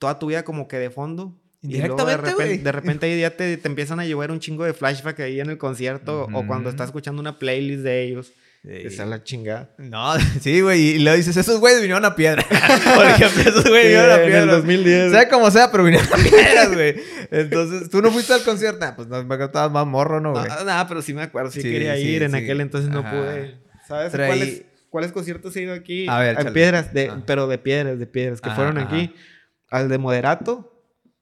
toda tu vida como que de fondo. Indirectamente, de, repente, de repente ahí ya te, te, empiezan a llevar un chingo de flashback ahí en el concierto o cuando estás escuchando una playlist de ellos. Esa es la chingada. No, <laughs> sí, güey. Y lo dices, esos güeyes vinieron a piedra. <laughs> Por <laughs> ejemplo, esos güeyes vinieron a piedra. En el 2010. Sea como sea, pero vinieron a piedra, güey. Entonces, ¿tú no fuiste al concierto? Nah, pues no, me estabas más morro, ¿no, güey? No, no, pero sí me acuerdo. Sí, quería ir. en aquel entonces no pude. ¿Sabes cuáles, cuáles conciertos he ido aquí? A ver, En piedras, de, ah. pero de piedras, de piedras. Que fueron aquí. Al de Moderato.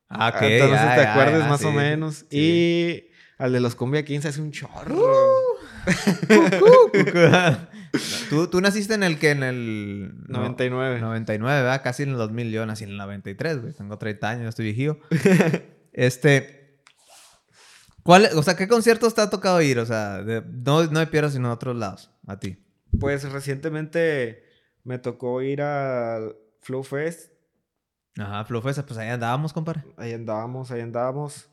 Ah, ok. Entonces te acuerdes más o menos. Y al de los Cumbia 15 hace un chorro. <laughs> <laughs> ¿Tú, tú naciste en el que en el 99. 99, ¿verdad? Casi en el 2000. Yo nací en el 93, güey. Tengo 30 años, estoy viejío. <laughs> este. ¿Cuál, o sea, ¿qué conciertos te ha tocado ir? O sea, no, no de Piedra, sino de otros lados, a ti. Pues recientemente me tocó ir al Flow Fest Ajá, Flowfest, pues ahí andábamos, compadre. Ahí andábamos, ahí andábamos.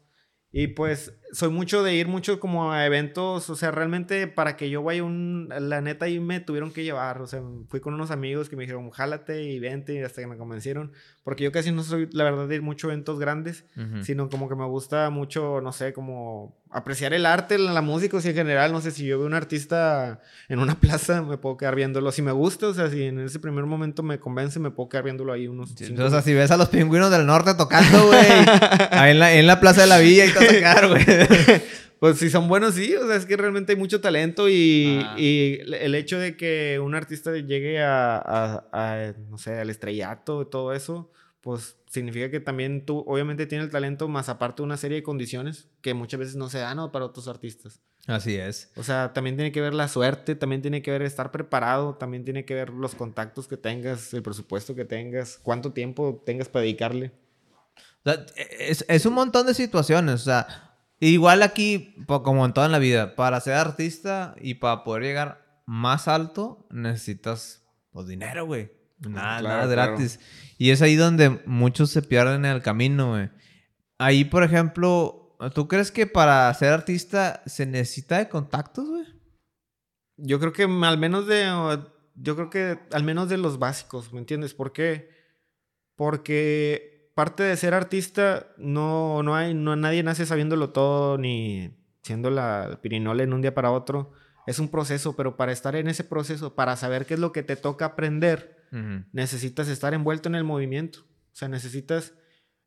Y pues soy mucho de ir mucho como a eventos, o sea, realmente para que yo vaya un, la neta ahí me tuvieron que llevar, o sea, fui con unos amigos que me dijeron, jálate y vente, hasta que me convencieron, porque yo casi no soy, la verdad, de ir mucho a eventos grandes, sino como que me gusta mucho, no sé, como apreciar el arte, la, música, o sea, en general, no sé, si yo veo un artista en una <laughs> plaza, me puedo quedar viéndolo, si me gusta, o sea, si en ese primer momento me convence, me puedo quedar viéndolo ahí unos... o sea, si ves a los pingüinos del norte tocando, güey, ahí en la, en la plaza de la villa y vas güey. <laughs> pues si son buenos, sí. O sea, es que realmente hay mucho talento y, ah. y el hecho de que un artista llegue a, a, no sé, al estrellato y todo eso, pues significa que también tú obviamente tienes el talento más aparte de una serie de condiciones que muchas veces no se dan para otros artistas. Así es. O sea, también tiene que ver la suerte, también tiene que ver estar preparado, también tiene que ver los contactos que tengas, el presupuesto que tengas, cuánto tiempo tengas para dedicarle. O sea, es, es un montón de situaciones. O sea, Igual aquí, como en toda la vida, para ser artista y para poder llegar más alto, necesitas pues, dinero, güey. Nada, nada gratis. Y es ahí donde muchos se pierden en el camino, güey. Ahí, por ejemplo, ¿tú crees que para ser artista se necesita de contactos, güey? Yo creo que al menos de. Yo creo que al menos de los básicos, ¿me entiendes? ¿Por qué? Porque parte de ser artista, no, no hay, no, nadie nace sabiéndolo todo ni siendo la pirinola en un día para otro. Es un proceso, pero para estar en ese proceso, para saber qué es lo que te toca aprender, necesitas estar envuelto en el movimiento. O sea, necesitas...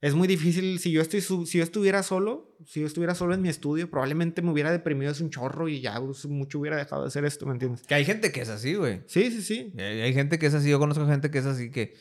Es muy difícil, si yo, estoy, si yo estuviera solo, si yo estuviera solo en mi estudio, probablemente me hubiera deprimido es un chorro y ya mucho hubiera dejado de hacer esto, ¿me entiendes? Que hay gente que es así, güey. Sí, sí, sí. Hay gente que es así, yo conozco gente que es así, que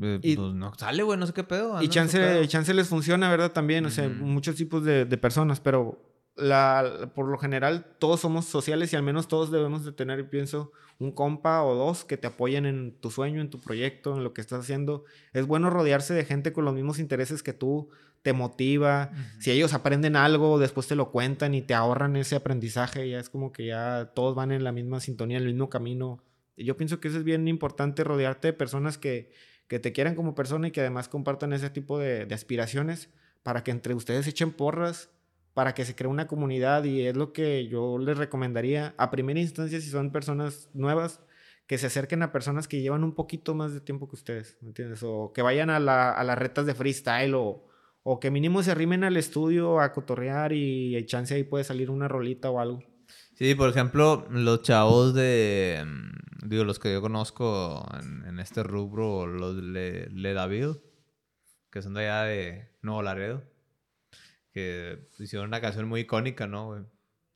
eh, y, pues no sale, güey, no sé qué pedo. Y chance, chance les funciona, ¿verdad? También, o sea, muchos tipos de, personas, pero la, por lo general todos somos sociales y al menos todos debemos de tener, pienso, un compa o dos que te apoyen en tu sueño, en tu proyecto, en lo que estás haciendo. Es bueno rodearse de gente con los mismos intereses que tú, te motiva. Si ellos aprenden algo, después te lo cuentan y te ahorran ese aprendizaje, ya es como que ya todos van en la misma sintonía, en el mismo camino. Yo pienso que eso es bien importante, rodearte de personas que que te quieran como persona y que además compartan ese tipo de, aspiraciones para que entre ustedes echen porras, para que se cree una comunidad y es lo que yo les recomendaría a primera instancia si son personas nuevas, que se acerquen a personas que llevan un poquito más de tiempo que ustedes, ¿me entiendes? O que vayan a, las retas de freestyle o, o que mínimo se arrimen al estudio a cotorrear y, y chance ahí puede salir una rolita o algo. Sí, por ejemplo, los chavos de, mm, digo, los que yo conozco en, este rubro, los de Le, David, que son de allá de Nuevo Laredo, que hicieron una canción muy icónica, ¿no, güey?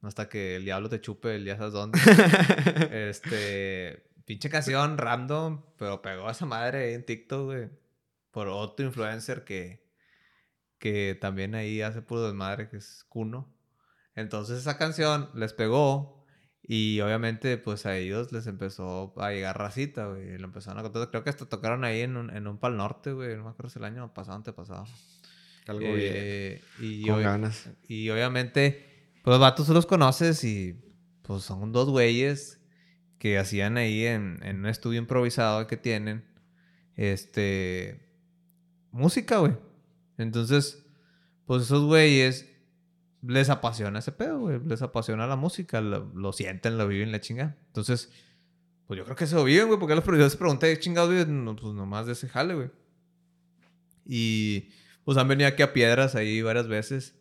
Hasta que el diablo te chupe el día sabes dónde. <laughs> este, pinche canción random, pero pegó a esa madre en TikTok, güey. Por otro influencer que, que también ahí hace puro desmadre, que es Kuno. Entonces esa canción les pegó y obviamente pues a ellos les empezó a llegar racita, güey. Lo empezaron a contar. Creo que hasta tocaron ahí en un, en un Pal Norte, güey. No me acuerdo si el año pasado antepasado. Algo eh, bien. Y Con ganas. Y obviamente, pues los vatos los conoces y pues son dos güeyes que hacían ahí en, en un estudio improvisado que tienen, este, música, güey. Entonces, pues esos güeyes les apasiona ese pedo, güey. Les apasiona la música, lo, sienten, lo viven, la chinga. Entonces, pues yo creo que se lo viven, güey, porque los periodistas pregunté, chingados viven? No, pues nomás de ese jale, güey. Y pues han venido aquí a piedras ahí varias veces.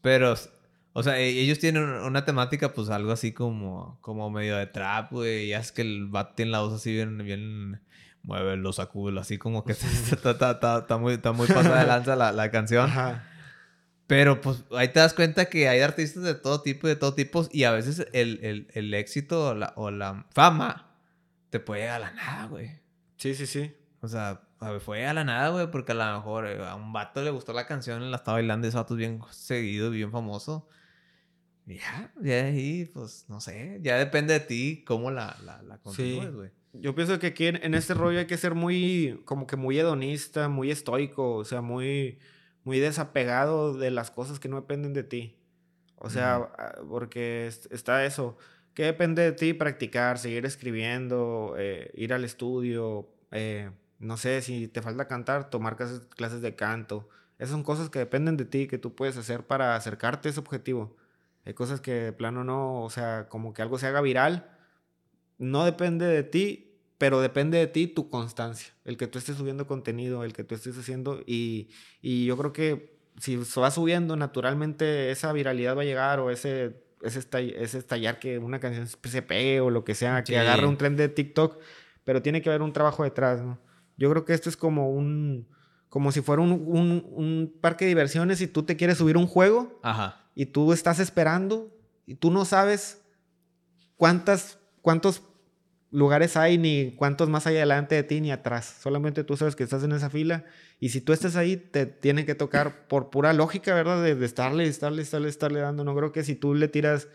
Pero, o sea, e, ellos tienen una temática, pues algo así como, como medio de trap, güey. Ya es que el bat tiene la voz así bien, bien mueve los así como que <laughs> está, está, muy, está muy pasada de lanza la, la canción. Ajá. Pero pues ahí te das cuenta que hay artistas de todo tipo y de todo tipo y a veces el, el, éxito o la, o la, fama te puede llegar a la nada, güey. Sí, sí, sí. O sea, fue a la nada, güey, porque a lo mejor eh, a un vato le gustó la canción, la estaba bailando ese vato es bien seguido, bien famoso. Y ya, ya ahí, pues, no sé, ya depende de ti cómo la, la, la continúes, güey. Yo pienso que aquí en, en, este rollo hay que ser muy, como que muy hedonista, muy estoico, o sea, muy muy desapegado de las cosas que no dependen de ti. O sea, ah, porque está eso. ¿Qué depende de ti? Practicar, seguir escribiendo, eh, ir al estudio, eh, no sé, si te falta cantar, tomar clases, de canto, Esas son cosas que dependen de ti, que tú puedes hacer para acercarte a ese objetivo. Hay cosas que de plano no, o sea, como que algo se haga viral, no depende de ti, pero depende de ti tu constancia, el que tú estés subiendo contenido, el que tú estés haciendo y, y yo creo que si se va subiendo naturalmente esa viralidad va a llegar o ese, ese, ese estallar que una canción se pegue o lo que sea, que agarre un tren de TikTok, pero tiene que haber un trabajo detrás, ¿no? Yo creo que esto es como un, como si fuera un, un, un parque de diversiones y tú te quieres subir un juego Ajá. y tú estás esperando y tú no sabes cuántas, cuántos lugares hay ni cuántos más hay adelante de ti ni atrás. Solamente tú sabes que estás en esa fila y si tú estás ahí te tiene que tocar por pura lógica, ¿verdad? De, de estarle, estarle, estarle, estarle dando. No creo que si tú le tiras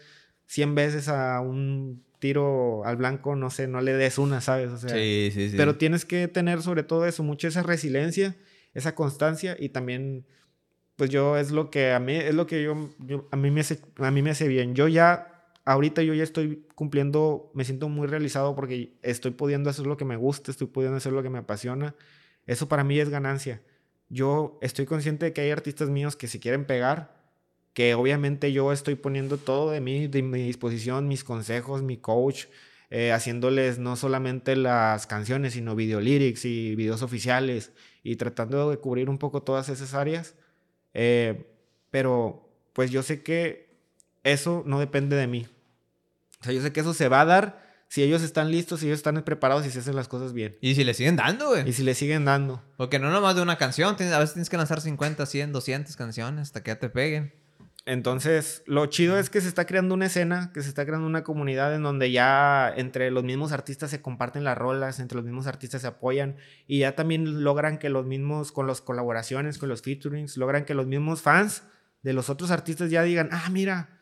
100 veces a un tiro al blanco, no sé, no le des una, ¿sabes? O sea, sí, sí, sí. Pero tienes que tener sobre todo eso, mucho esa resiliencia, esa constancia y también, pues yo es lo que a mí, es lo que yo, a, mí me hace, a mí me hace bien. Yo ya ahorita yo ya estoy cumpliendo, me siento muy realizado porque estoy pudiendo hacer lo que me gusta, estoy pudiendo hacer lo que me apasiona. Eso para mí es ganancia. Yo estoy consciente de que hay artistas míos que se quieren pegar, que obviamente yo estoy poniendo todo de mí, de mi disposición, mis consejos, mi coach, eh, haciéndoles no solamente las canciones, sino video lyrics y videos oficiales y tratando de cubrir un poco todas esas áreas. Eh, pero pues yo sé que eso no depende de mí. O sea, yo sé que eso se va a dar si ellos están listos, si ellos están preparados y se hacen las cosas bien. Y si le siguen dando, güey. Y si le siguen dando. Porque no nomás de una canción, a veces tienes que lanzar 50, 100, 200 canciones hasta que ya te peguen. Entonces, lo chido es que se está creando una escena, que se está creando una comunidad en donde ya entre los mismos artistas se comparten las rolas, entre los mismos artistas se apoyan y ya también logran que los mismos, con las colaboraciones, con los featurings, logran que los mismos fans de los otros artistas ya digan, ah, mira,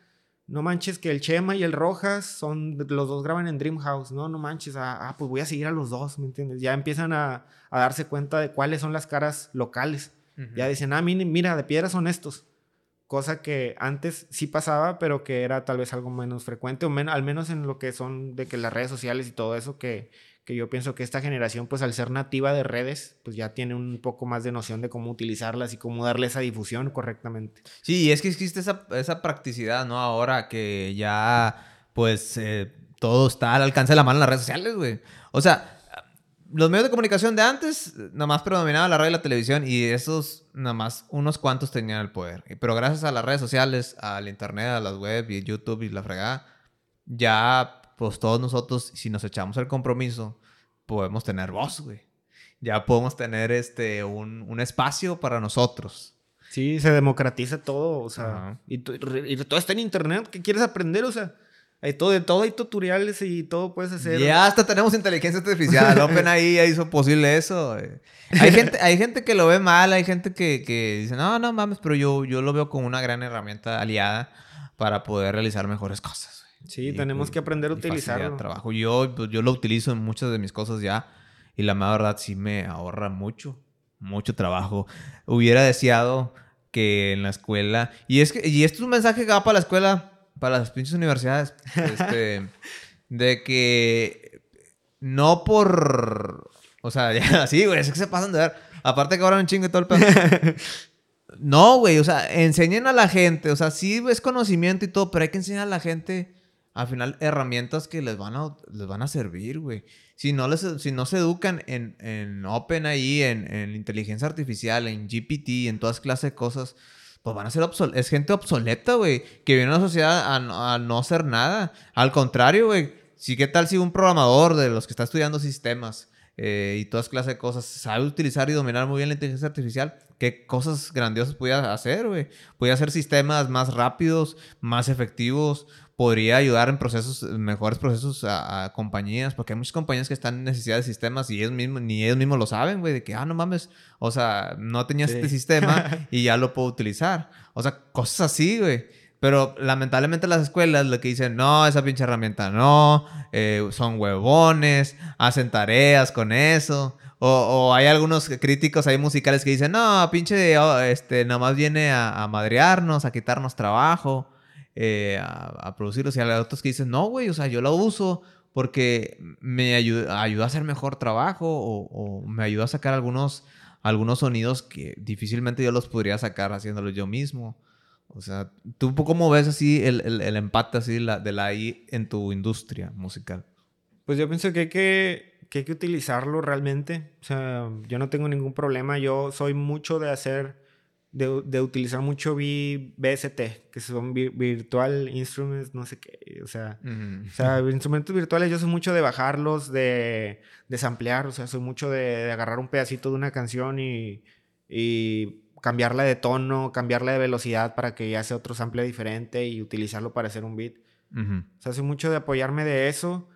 no manches que el Chema y el Rojas son, los dos graban en Dreamhouse, no, no manches, ah, ah, pues voy a seguir a los dos, ¿me entiendes? Ya empiezan a, darse cuenta de cuáles son las caras locales. Ya dicen, ah, mira, de piedra son estos. Cosa que antes sí pasaba, pero que era tal vez algo menos frecuente, o al menos en lo que son de que las redes sociales y todo eso, que que yo pienso que esta generación, pues al ser nativa de redes, pues ya tiene un poco más de noción de cómo utilizarlas y cómo darle esa difusión correctamente. Sí, y es que existe esa, esa practicidad, ¿no? Ahora que ya, pues, eh, todo está al alcance de la mano en las redes sociales, güey. O sea, los medios de comunicación de antes, nada más predominaba la radio y la televisión y esos, nada más, unos cuantos tenían el poder. Pero gracias a las redes sociales, al internet, a las web y YouTube y la fregada, ya pues todos nosotros, si nos echamos el compromiso, podemos tener voz, güey. Ya podemos tener este, un, espacio para nosotros. Sí, se democratiza todo, o sea, y, todo está en internet, ¿qué quieres aprender? O sea, hay todo, de todo hay tutoriales y todo puedes hacer. Ya hasta tenemos inteligencia artificial, <laughs> OpenAI ya hizo posible eso. Hay gente, hay gente que lo ve mal, hay gente que, que dice, no, no mames, pero yo, yo lo veo como una gran herramienta aliada para poder realizar mejores cosas. Sí, tenemos pues, que aprender a utilizarlo. Trabajo. Yo, pues, yo lo utilizo en muchas de mis cosas ya y la verdad sí me ahorra mucho, mucho trabajo. Hubiera deseado que en la escuela, y es que, y esto es un mensaje que va para la escuela, para las pinches universidades, este, <laughs> de que no por, o sea, <laughs> ya, sí, güey, es que se pasan de ver. Aparte que ahora un chingo todo el pedo. <laughs> no, güey, o sea, enseñen a la gente, o sea, sí es conocimiento y todo, pero hay que enseñar a la gente al final herramientas que les van a, les van a servir, güey. Si no, les, si no se educan en, en OpenAI, en, en inteligencia artificial, en GPT, en todas clases de cosas, pues van a ser obsoletos. Es gente obsoleta, güey, que viene a la sociedad a, no hacer nada. Al contrario, güey, sí, ¿qué tal si un programador de los que está estudiando sistemas eh, y todas clases de cosas sabe utilizar y dominar muy bien la inteligencia artificial? ¿Qué cosas grandiosas podía hacer, güey? Podía hacer sistemas más rápidos, más efectivos, podría ayudar en procesos, mejores procesos a, compañías, porque hay muchas compañías que están en necesidad de sistemas y ellos mismos, ni ellos mismos lo saben, güey, de que, ah, no mames, o sea, no tenía este sistema <laughs> y ya lo puedo utilizar. O sea, cosas así, güey. Pero lamentablemente las escuelas lo que dicen, no, esa pinche herramienta no, eh, son huevones, hacen tareas con eso. O, o, hay algunos críticos ahí musicales que dicen, no, pinche, oh, este, nada más viene a, a madrearnos, a quitarnos trabajo. Eh, a, producirlos. Y hay otros que dicen, no, güey, o sea, yo la uso porque me ayuda, ayuda a hacer mejor trabajo o, me ayuda a sacar algunos, algunos sonidos que difícilmente yo los podría sacar haciéndolos yo mismo. O sea, ¿tú cómo ves así el, el, empate así la, de la I en tu industria musical? Pues yo pienso que hay que, que hay que utilizarlo realmente. O sea, yo no tengo ningún problema. Yo soy mucho de hacer de, utilizar mucho BST, que son Virtual Instruments, no sé qué, o sea, o sea, instrumentos virtuales yo soy mucho de bajarlos, de, de samplear, o sea, soy mucho de, agarrar un pedacito de una canción y, y, cambiarla de tono, cambiarla de velocidad para que ya sea otro sample diferente y utilizarlo para hacer un beat. O sea, soy mucho de apoyarme de eso.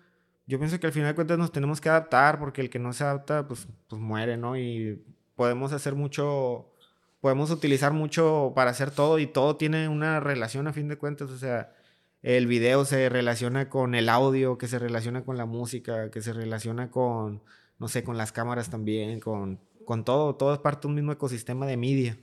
Yo pienso que al final de cuentas nos tenemos que adaptar porque el que no se adapta, pues, pues muere, ¿no? Y podemos hacer mucho podemos utilizar mucho para hacer todo y todo tiene una relación a fin de cuentas, o sea, el video se relaciona con el audio, que se relaciona con la música, que se relaciona con, no sé, con las cámaras también, con, con todo, todo es parte de un mismo ecosistema de media.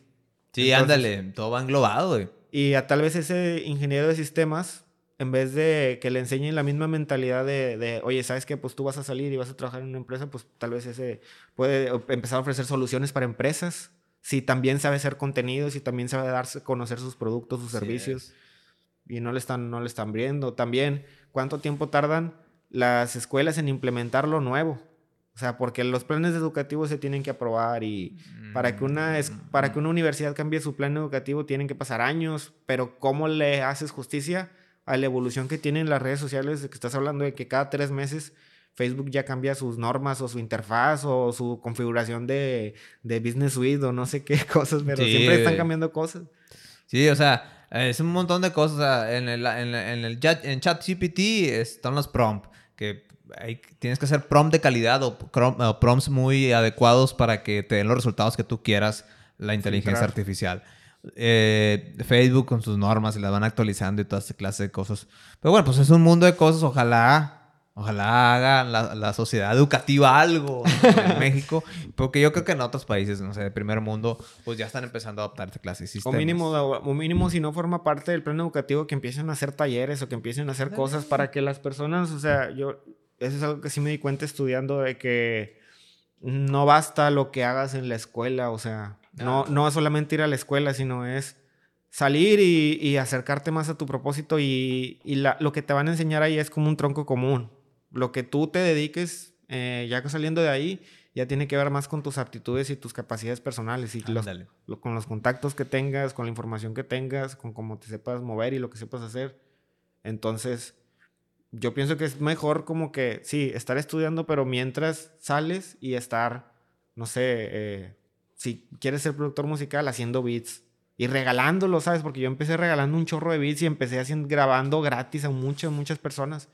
Sí, ándale, todo va englobado, güey. Y a tal vez ese ingeniero de sistemas, en vez de que le enseñen la misma mentalidad de, de, oye, ¿sabes qué? Pues tú vas a salir y vas a trabajar en una empresa, pues tal vez ese puede empezar a ofrecer soluciones para empresas si también sabe hacer contenido, si también sabe darse conocer sus productos, sus servicios. Y no le están, no le están viendo. También, ¿cuánto tiempo tardan las escuelas en implementar lo nuevo? O sea, porque los planes educativos se tienen que aprobar y para, que una, para que una universidad cambie su plan educativo tienen que pasar años, pero ¿cómo le haces justicia a la evolución que tienen las redes sociales de que estás hablando de que cada tres meses Facebook ya cambia sus normas o su interfaz o su configuración de, de Business Suite o no sé qué <laughs> cosas, pero siempre están cambiando cosas. Sí, o sea, es un montón de cosas. en el, en, el chat, en ChatGPT están los prompts, que tienes que hacer prompt de calidad o, prompts muy adecuados para que te den los resultados que tú quieras la inteligencia artificial. Eh, Facebook con sus normas se las van actualizando y toda esta clase de cosas. Pero bueno, pues es un mundo de cosas. Ojalá Ojalá haga la, sociedad educativa algo en <laughs> México, porque yo creo que en otros países, no sé, de primer mundo, pues ya están empezando a adoptar esta clase de O mínimo, o mínimo, si no forma parte del plan educativo, que empiecen a hacer talleres o que empiecen a hacer cosas para que las personas, o sea, yo, eso es algo que sí me di cuenta estudiando de que no basta lo que hagas en la escuela, o sea, no, no es solamente ir a la escuela, sino es salir y, acercarte más a tu propósito y, lo que te van a enseñar ahí es como un tronco común lo que tú te dediques, eh, ya saliendo de ahí, ya tiene que ver más con tus aptitudes y tus capacidades personales y con los contactos que tengas, con la información que tengas, con cómo te sepas mover y lo que sepas hacer. Entonces, yo pienso que es mejor como que, sí, estar estudiando, pero mientras sales y estar, no sé, eh, si quieres ser productor musical, haciendo beats y regalándolo, ¿sabes? Porque yo empecé regalando un chorro de beats y empecé haciendo, grabando gratis a muchas, muchas personas.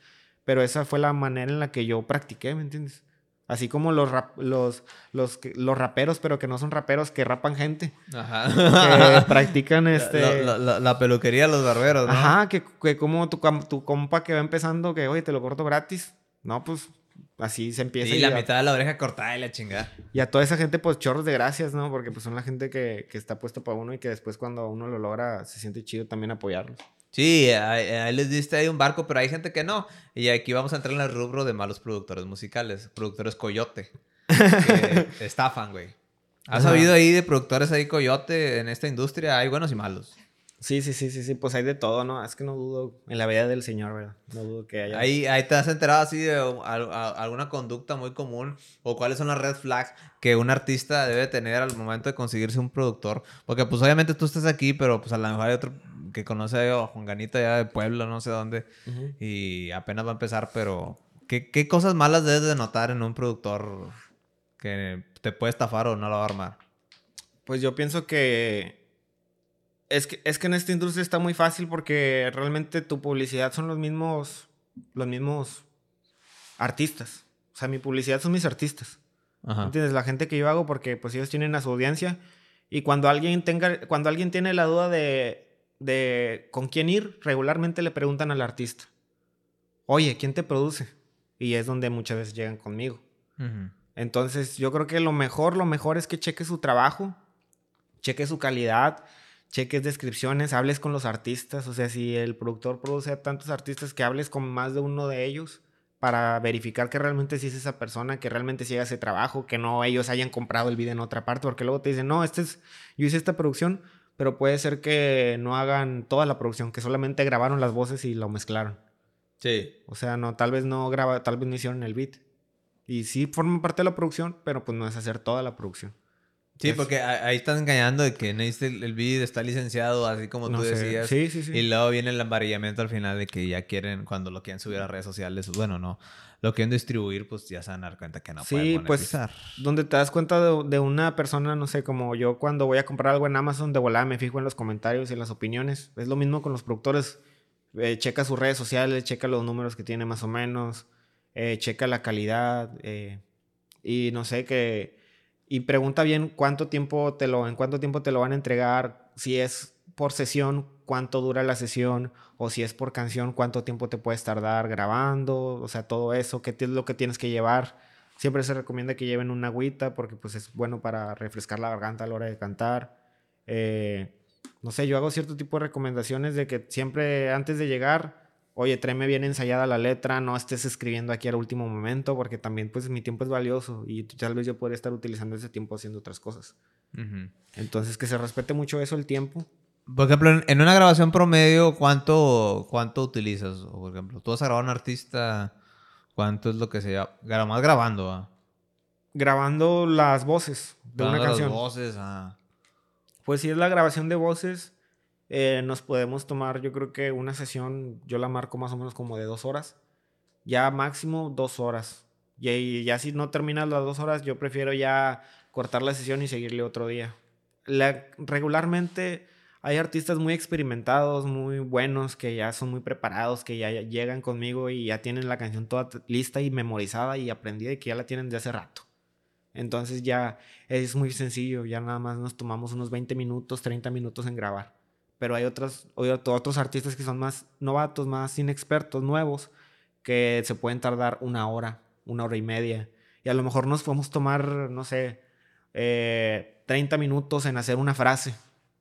Pero esa fue la manera en la que yo practiqué, ¿me entiendes? Así como los, los, los, los raperos, pero que no son raperos, que rapan gente. Ajá. Que <laughs> practican este... La, peluquería, los barberos, ¿no? Ajá, que, que como tu, tu compa que va empezando, que, oye, te lo corto gratis. No, pues así se empieza. Y la mitad de la oreja cortada y la chingada. Y a toda esa gente, pues chorros de gracias, ¿no? Porque pues son la gente que, que está puesta para uno y que después cuando uno lo logra se siente chido también apoyarlos. Sí, ahí, les diste ahí un barco, pero hay gente que no. Y aquí vamos a entrar en el rubro de malos productores musicales, productores coyote, que <laughs> estafan, güey. ¿Has oído ahí de productores ahí coyote en esta industria? Hay buenos y malos. Sí, sí, sí, sí, sí, pues hay de todo, ¿no? Es que no dudo en la vida del Señor, ¿verdad? No dudo que haya. Ahí, ahí te has enterado así de alguna conducta muy común o cuáles son las red flags que un artista debe tener al momento de conseguirse un productor. Porque pues obviamente tú estás aquí, pero pues a lo mejor hay otro que conoce a Juan Ganita ya de Puebla, no sé dónde, y apenas va a empezar, pero ¿qué, ¿qué, cosas malas debes de notar en un productor que te puede estafar o no lo va a armar? Pues yo pienso que es que, es que en esta industria está muy fácil porque realmente tu publicidad son los mismos, los mismos artistas. O sea, mi publicidad son mis artistas. ¿Entiendes? La gente que yo hago porque pues ellos tienen a su audiencia y cuando alguien tenga, cuando alguien tiene la duda de, de con quién ir, regularmente le preguntan al artista, oye, ¿quién te produce? Y es donde muchas veces llegan conmigo. Entonces, yo creo que lo mejor, lo mejor es que cheque su trabajo, cheque su calidad, cheques descripciones, hables con los artistas. O sea, si el productor produce a tantos artistas, que hables con más de uno de ellos para verificar que realmente sí es esa persona, que realmente sí haga ese trabajo, que no ellos hayan comprado el video en otra parte, porque luego te dicen, no, este es, yo hice esta producción, pero puede ser que no hagan toda la producción, que solamente grabaron las voces y lo mezclaron. Sí. O sea, no, tal vez no graba, tal vez no hicieron el beat. Y sí forman parte de la producción, pero pues no es hacer toda la producción. Sí, porque ahí están engañando de que el, el beat está licenciado, así como tú decías. Sí, sí, sí. Y luego viene el embarillamiento al final de que ya quieren, cuando lo quieren subir a redes sociales, bueno, no, lo quieren distribuir, pues ya se van a dar cuenta que no sí, pues donde te das cuenta de, una persona, no sé, como yo cuando voy a comprar algo en Amazon, de volada me fijo en los comentarios y en las opiniones. Es lo mismo con los productores. Eh, checa sus redes sociales, checa los números que tiene más o menos, eh, checa la calidad eh, y no sé, que y pregunta bien cuánto tiempo te lo, en cuánto tiempo te lo van a entregar, si es por sesión, cuánto dura la sesión, o si es por canción, cuánto tiempo te puedes tardar grabando, o sea, todo eso, qué es lo que tienes que llevar. Siempre se recomienda que lleven una agüita porque pues es bueno para refrescar la garganta a la hora de cantar. Eh, no sé, yo hago cierto tipo de recomendaciones de que siempre antes de llegar oye, tráeme bien ensayada la letra, no estés escribiendo aquí al último momento, porque también pues mi tiempo es valioso y tal vez yo podría estar utilizando ese tiempo haciendo otras cosas. Entonces, que se respete mucho eso, el tiempo. Por ejemplo, en una grabación promedio, ¿cuánto, cuánto utilizas? O, por ejemplo, tú vas a grabar a un artista, ¿cuánto es lo que se llama? Más grabando, Grabando las voces de una canción. Las voces, ah. Pues si es la grabación de voces, eh, nos podemos tomar, yo creo que una sesión, yo la marco más o menos como de dos horas. Ya máximo dos horas. Y ya si no terminas las dos horas, yo prefiero ya cortar la sesión y seguirle otro día. regularmente hay artistas muy experimentados, muy buenos, que ya son muy preparados, que ya llegan conmigo y ya tienen la canción toda lista y memorizada y aprendida y que ya la tienen de hace rato. Entonces ya es muy sencillo, ya nada más nos tomamos unos 20 minutos, 30 minutos en grabar pero hay otros, otros artistas que son más novatos, más inexpertos, nuevos, que se pueden tardar una hora, una hora y media. Y a lo mejor nos podemos tomar, no sé, 30 eh, minutos en hacer una frase.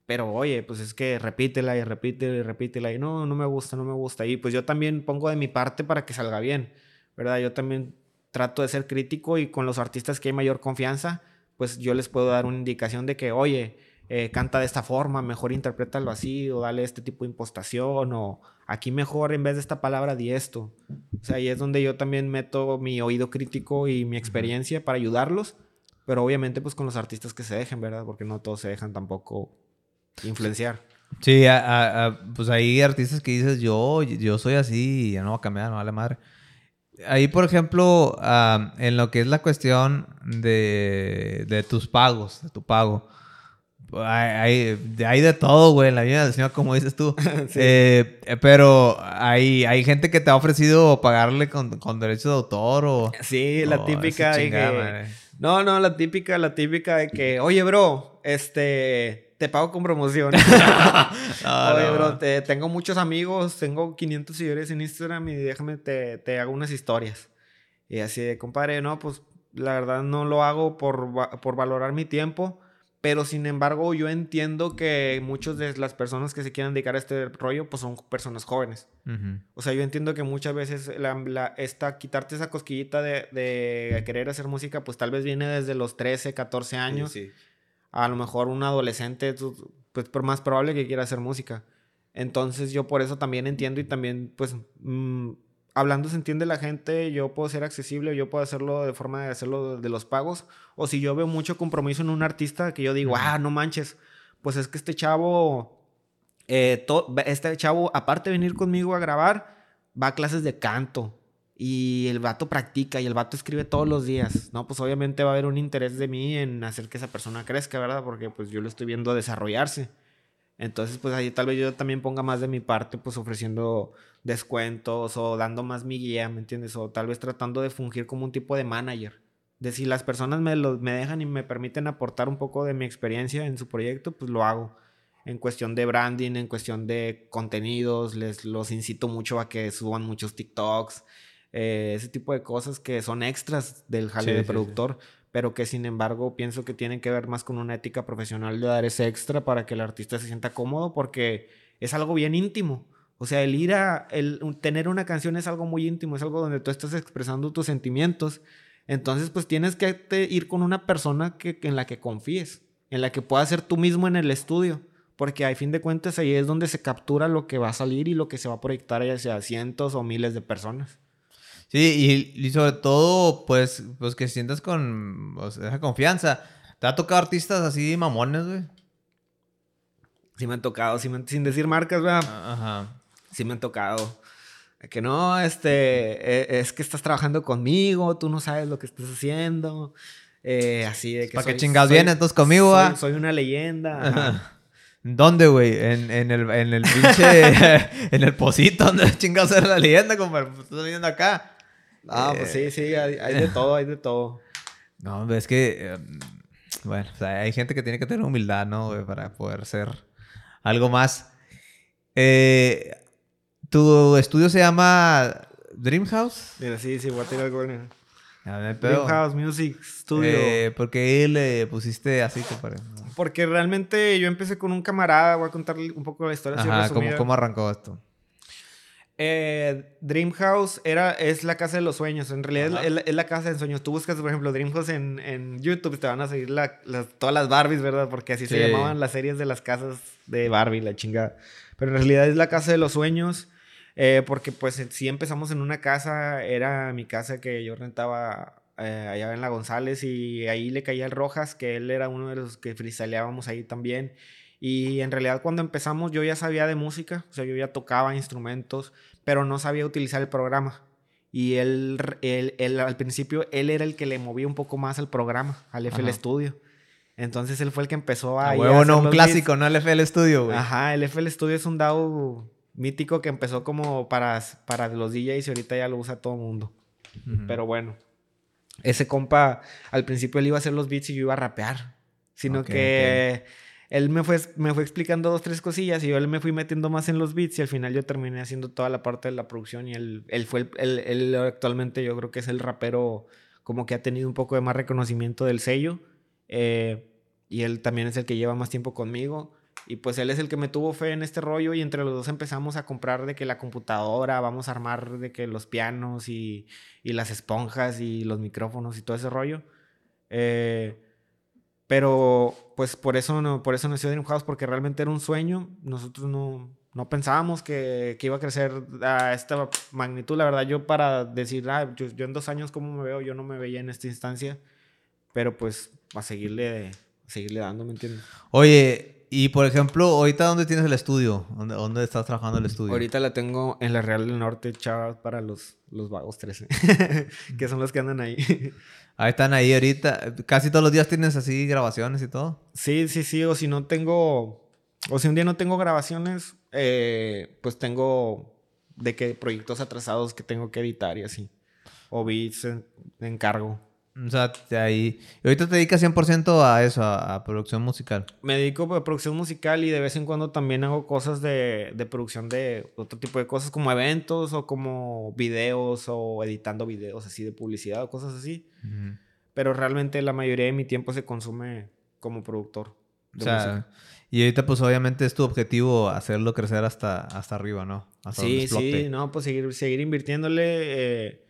Pero oye, pues es que repítela y repítela y repítela y no, no me gusta, no me gusta. Y pues yo también pongo de mi parte para que salga bien, ¿verdad? Yo también trato de ser crítico y con los artistas que hay mayor confianza, pues yo les puedo dar una indicación de que, oye, eh, canta de esta forma, mejor interprétalo así, o dale este tipo de impostación, o aquí mejor en vez de esta palabra di esto. O sea, ahí es donde yo también meto mi oído crítico y mi experiencia para ayudarlos, pero obviamente pues con los artistas que se dejen, ¿verdad? Porque no todos se dejan tampoco influenciar. Sí, pues hay artistas que dices, yo, yo soy así, ya no va a cambiar, no vale madre. Ahí, por ejemplo, en lo que es la cuestión de, de tus pagos, de tu pago. Hay, hay, de todo, güey, en la vida del Señor, como dices tú. <laughs> Eh, pero hay, hay gente que te ha ofrecido pagarle con, con derechos de autor o... Sí, la típica de que... No, no, la típica, la típica de que, oye, bro, este, te pago con promoción. <laughs> <laughs> oye, bro, te, tengo muchos amigos, tengo 500 seguidores en Instagram y déjame, te, te hago unas historias. Y así de, compadre, no, pues la verdad no lo hago por, por valorar mi tiempo pero sin embargo, yo entiendo que muchas de las personas que se quieran dedicar a este rollo, pues son personas jóvenes. O sea, yo entiendo que muchas veces la, esta, quitarte esa cosquillita de, querer hacer música, pues tal vez viene desde los 13, 14 años. A lo mejor un adolescente, pues por más probable que quiera hacer música. Entonces yo por eso también entiendo y también pues mm, hablando se entiende la gente, yo puedo ser accesible, yo puedo hacerlo de forma de hacerlo de los pagos, o si yo veo mucho compromiso en un artista que yo digo, ah, no manches, pues es que este chavo, eh, este chavo, aparte de venir conmigo a grabar, va a clases de canto. Y el vato practica y el vato escribe todos los días, ¿no? Pues obviamente va a haber un interés de mí en hacer que esa persona crezca, ¿verdad? Porque pues yo lo estoy viendo desarrollarse. Entonces, pues ahí tal vez yo también ponga más de mi parte, pues ofreciendo descuentos o dando más mi guía, ¿me entiendes? O tal vez tratando de fungir como un tipo de manager. De si las personas me, lo, me dejan y me permiten aportar un poco de mi experiencia en su proyecto, pues lo hago. En cuestión de branding, en cuestión de contenidos, les los incito mucho a que suban muchos TikToks, eh, ese tipo de cosas que son extras del jale de productor pero que sin embargo pienso que tienen que ver más con una ética profesional de dar ese extra para que el artista se sienta cómodo porque es algo bien íntimo. O sea, el ir a el, tener una canción es algo muy íntimo, es algo donde tú estás expresando tus sentimientos. Entonces, pues tienes que ir con una persona que, en la que confíes, en la que puedas ser tú mismo en el estudio. Porque a fin de cuentas ahí es donde se captura lo que va a salir y lo que se va a proyectar hacia cientos o miles de personas. Sí, y, sobre todo, pues, pues que sientas con esa confianza. ¿Te ha tocado artistas así mamones, güey? Sí me han tocado, sin decir marcas, ¿verdad? Ajá. Sí me han tocado. Que no, este, e, es que estás trabajando conmigo, tú no sabes lo que estás haciendo. Eh, así de que. ¿Para qué chingados vienes entonces conmigo, soy, soy, una leyenda. ¿Dónde, güey? En, en, el, en el pinche. <laughs> en el pocito, ¿dónde chingados era la leyenda, compadre? Pues, estás viendo acá. Ah, pues sí, sí, hay, de todo, hay de todo. <laughs> No, es que. Em, bueno, o sea, hay gente que tiene que tener humildad, ¿no? Para poder ser algo más. Eh, ¿Tu estudio se llama Dreamhouse? Mira, sí, sí, voy a tirar algo Dreamhouse Music Studio. Eh, ¿Por qué le pusiste así, compadre? Porque realmente yo empecé con un camarada, voy a contarle un poco la historia. Ajá, ¿cómo, ¿cómo, arrancó esto? Eh, Dreamhouse era, es la casa de los sueños. En realidad es, la casa de sueños. Tú buscas, por ejemplo, Dreamhouse en, en YouTube, te van a seguir todas las Barbies, ¿verdad? Porque así se llamaban las series de las casas de Barbie, la chingada. Pero en realidad es la casa de los sueños. Eh, porque pues si empezamos en una casa, era mi casa que yo rentaba eh, allá en la González y ahí le caía el Rojas, que él era uno de los que freestyleábamos ahí también. Y en realidad cuando empezamos yo ya sabía de música, o sea, yo ya tocaba instrumentos, pero no sabía utilizar el programa. Y él, él, al principio, él era el que le movía un poco más al programa, al FL Studio. Entonces él fue el que empezó a... a huevo, no, un clásico, no el FL Studio, güey. Ajá, el FL Studio es un DAO mítico que empezó como para, para los DJs y ahorita ya lo usa todo el mundo. Pero bueno, ese compa, al principio él iba a hacer los beats y yo iba a rapear. Sino que él me fue, me fue explicando dos, tres cosillas y yo él me fui metiendo más en los beats y al final yo terminé haciendo toda la parte de la producción y él, él fue, el, él, actualmente yo creo que es el rapero como que ha tenido un poco de más reconocimiento del sello. Eh, y él también es el que lleva más tiempo conmigo. Y pues él es el que me tuvo fe en este rollo y entre los dos empezamos a comprar de que la computadora, vamos a armar de que los pianos y, y las esponjas y los micrófonos y todo ese rollo. Eh, pero pues por eso, no, por eso nació Dream House, porque realmente era un sueño. Nosotros no, no pensábamos que, que, iba a crecer a esta magnitud. La verdad, yo para decir, ah, yo, yo, en dos años, ¿cómo me veo? Yo no me veía en esta instancia. Pero pues a seguirle, a seguirle dando, ¿me entiendes? Oye, y por ejemplo, ahorita dónde tienes el estudio? ¿Dónde, dónde estás trabajando el estudio? Ahorita la tengo en la Real del Norte, chaval, para los, los vagos 13, <laughs> que son los que andan ahí. Ahí están ahí ahorita. Casi todos los días tienes así grabaciones y todo. Sí, sí, sí. O si no tengo, o si un día no tengo grabaciones, eh, pues tengo de qué proyectos atrasados que tengo que editar y así. O beats en, encargo. O sea, ahí. Y ahorita te dedicas 100% a eso, a, producción musical. Me dedico a producción musical y de vez en cuando también hago cosas de, de, producción de otro tipo de cosas, como eventos o como videos o editando videos así de publicidad o cosas así. Pero realmente la mayoría de mi tiempo se consume como productor. o sea, y ahorita pues obviamente es tu objetivo hacerlo crecer hasta, hasta arriba, ¿no? sí, sí, no, pues seguir, seguir invirtiéndole. Eh,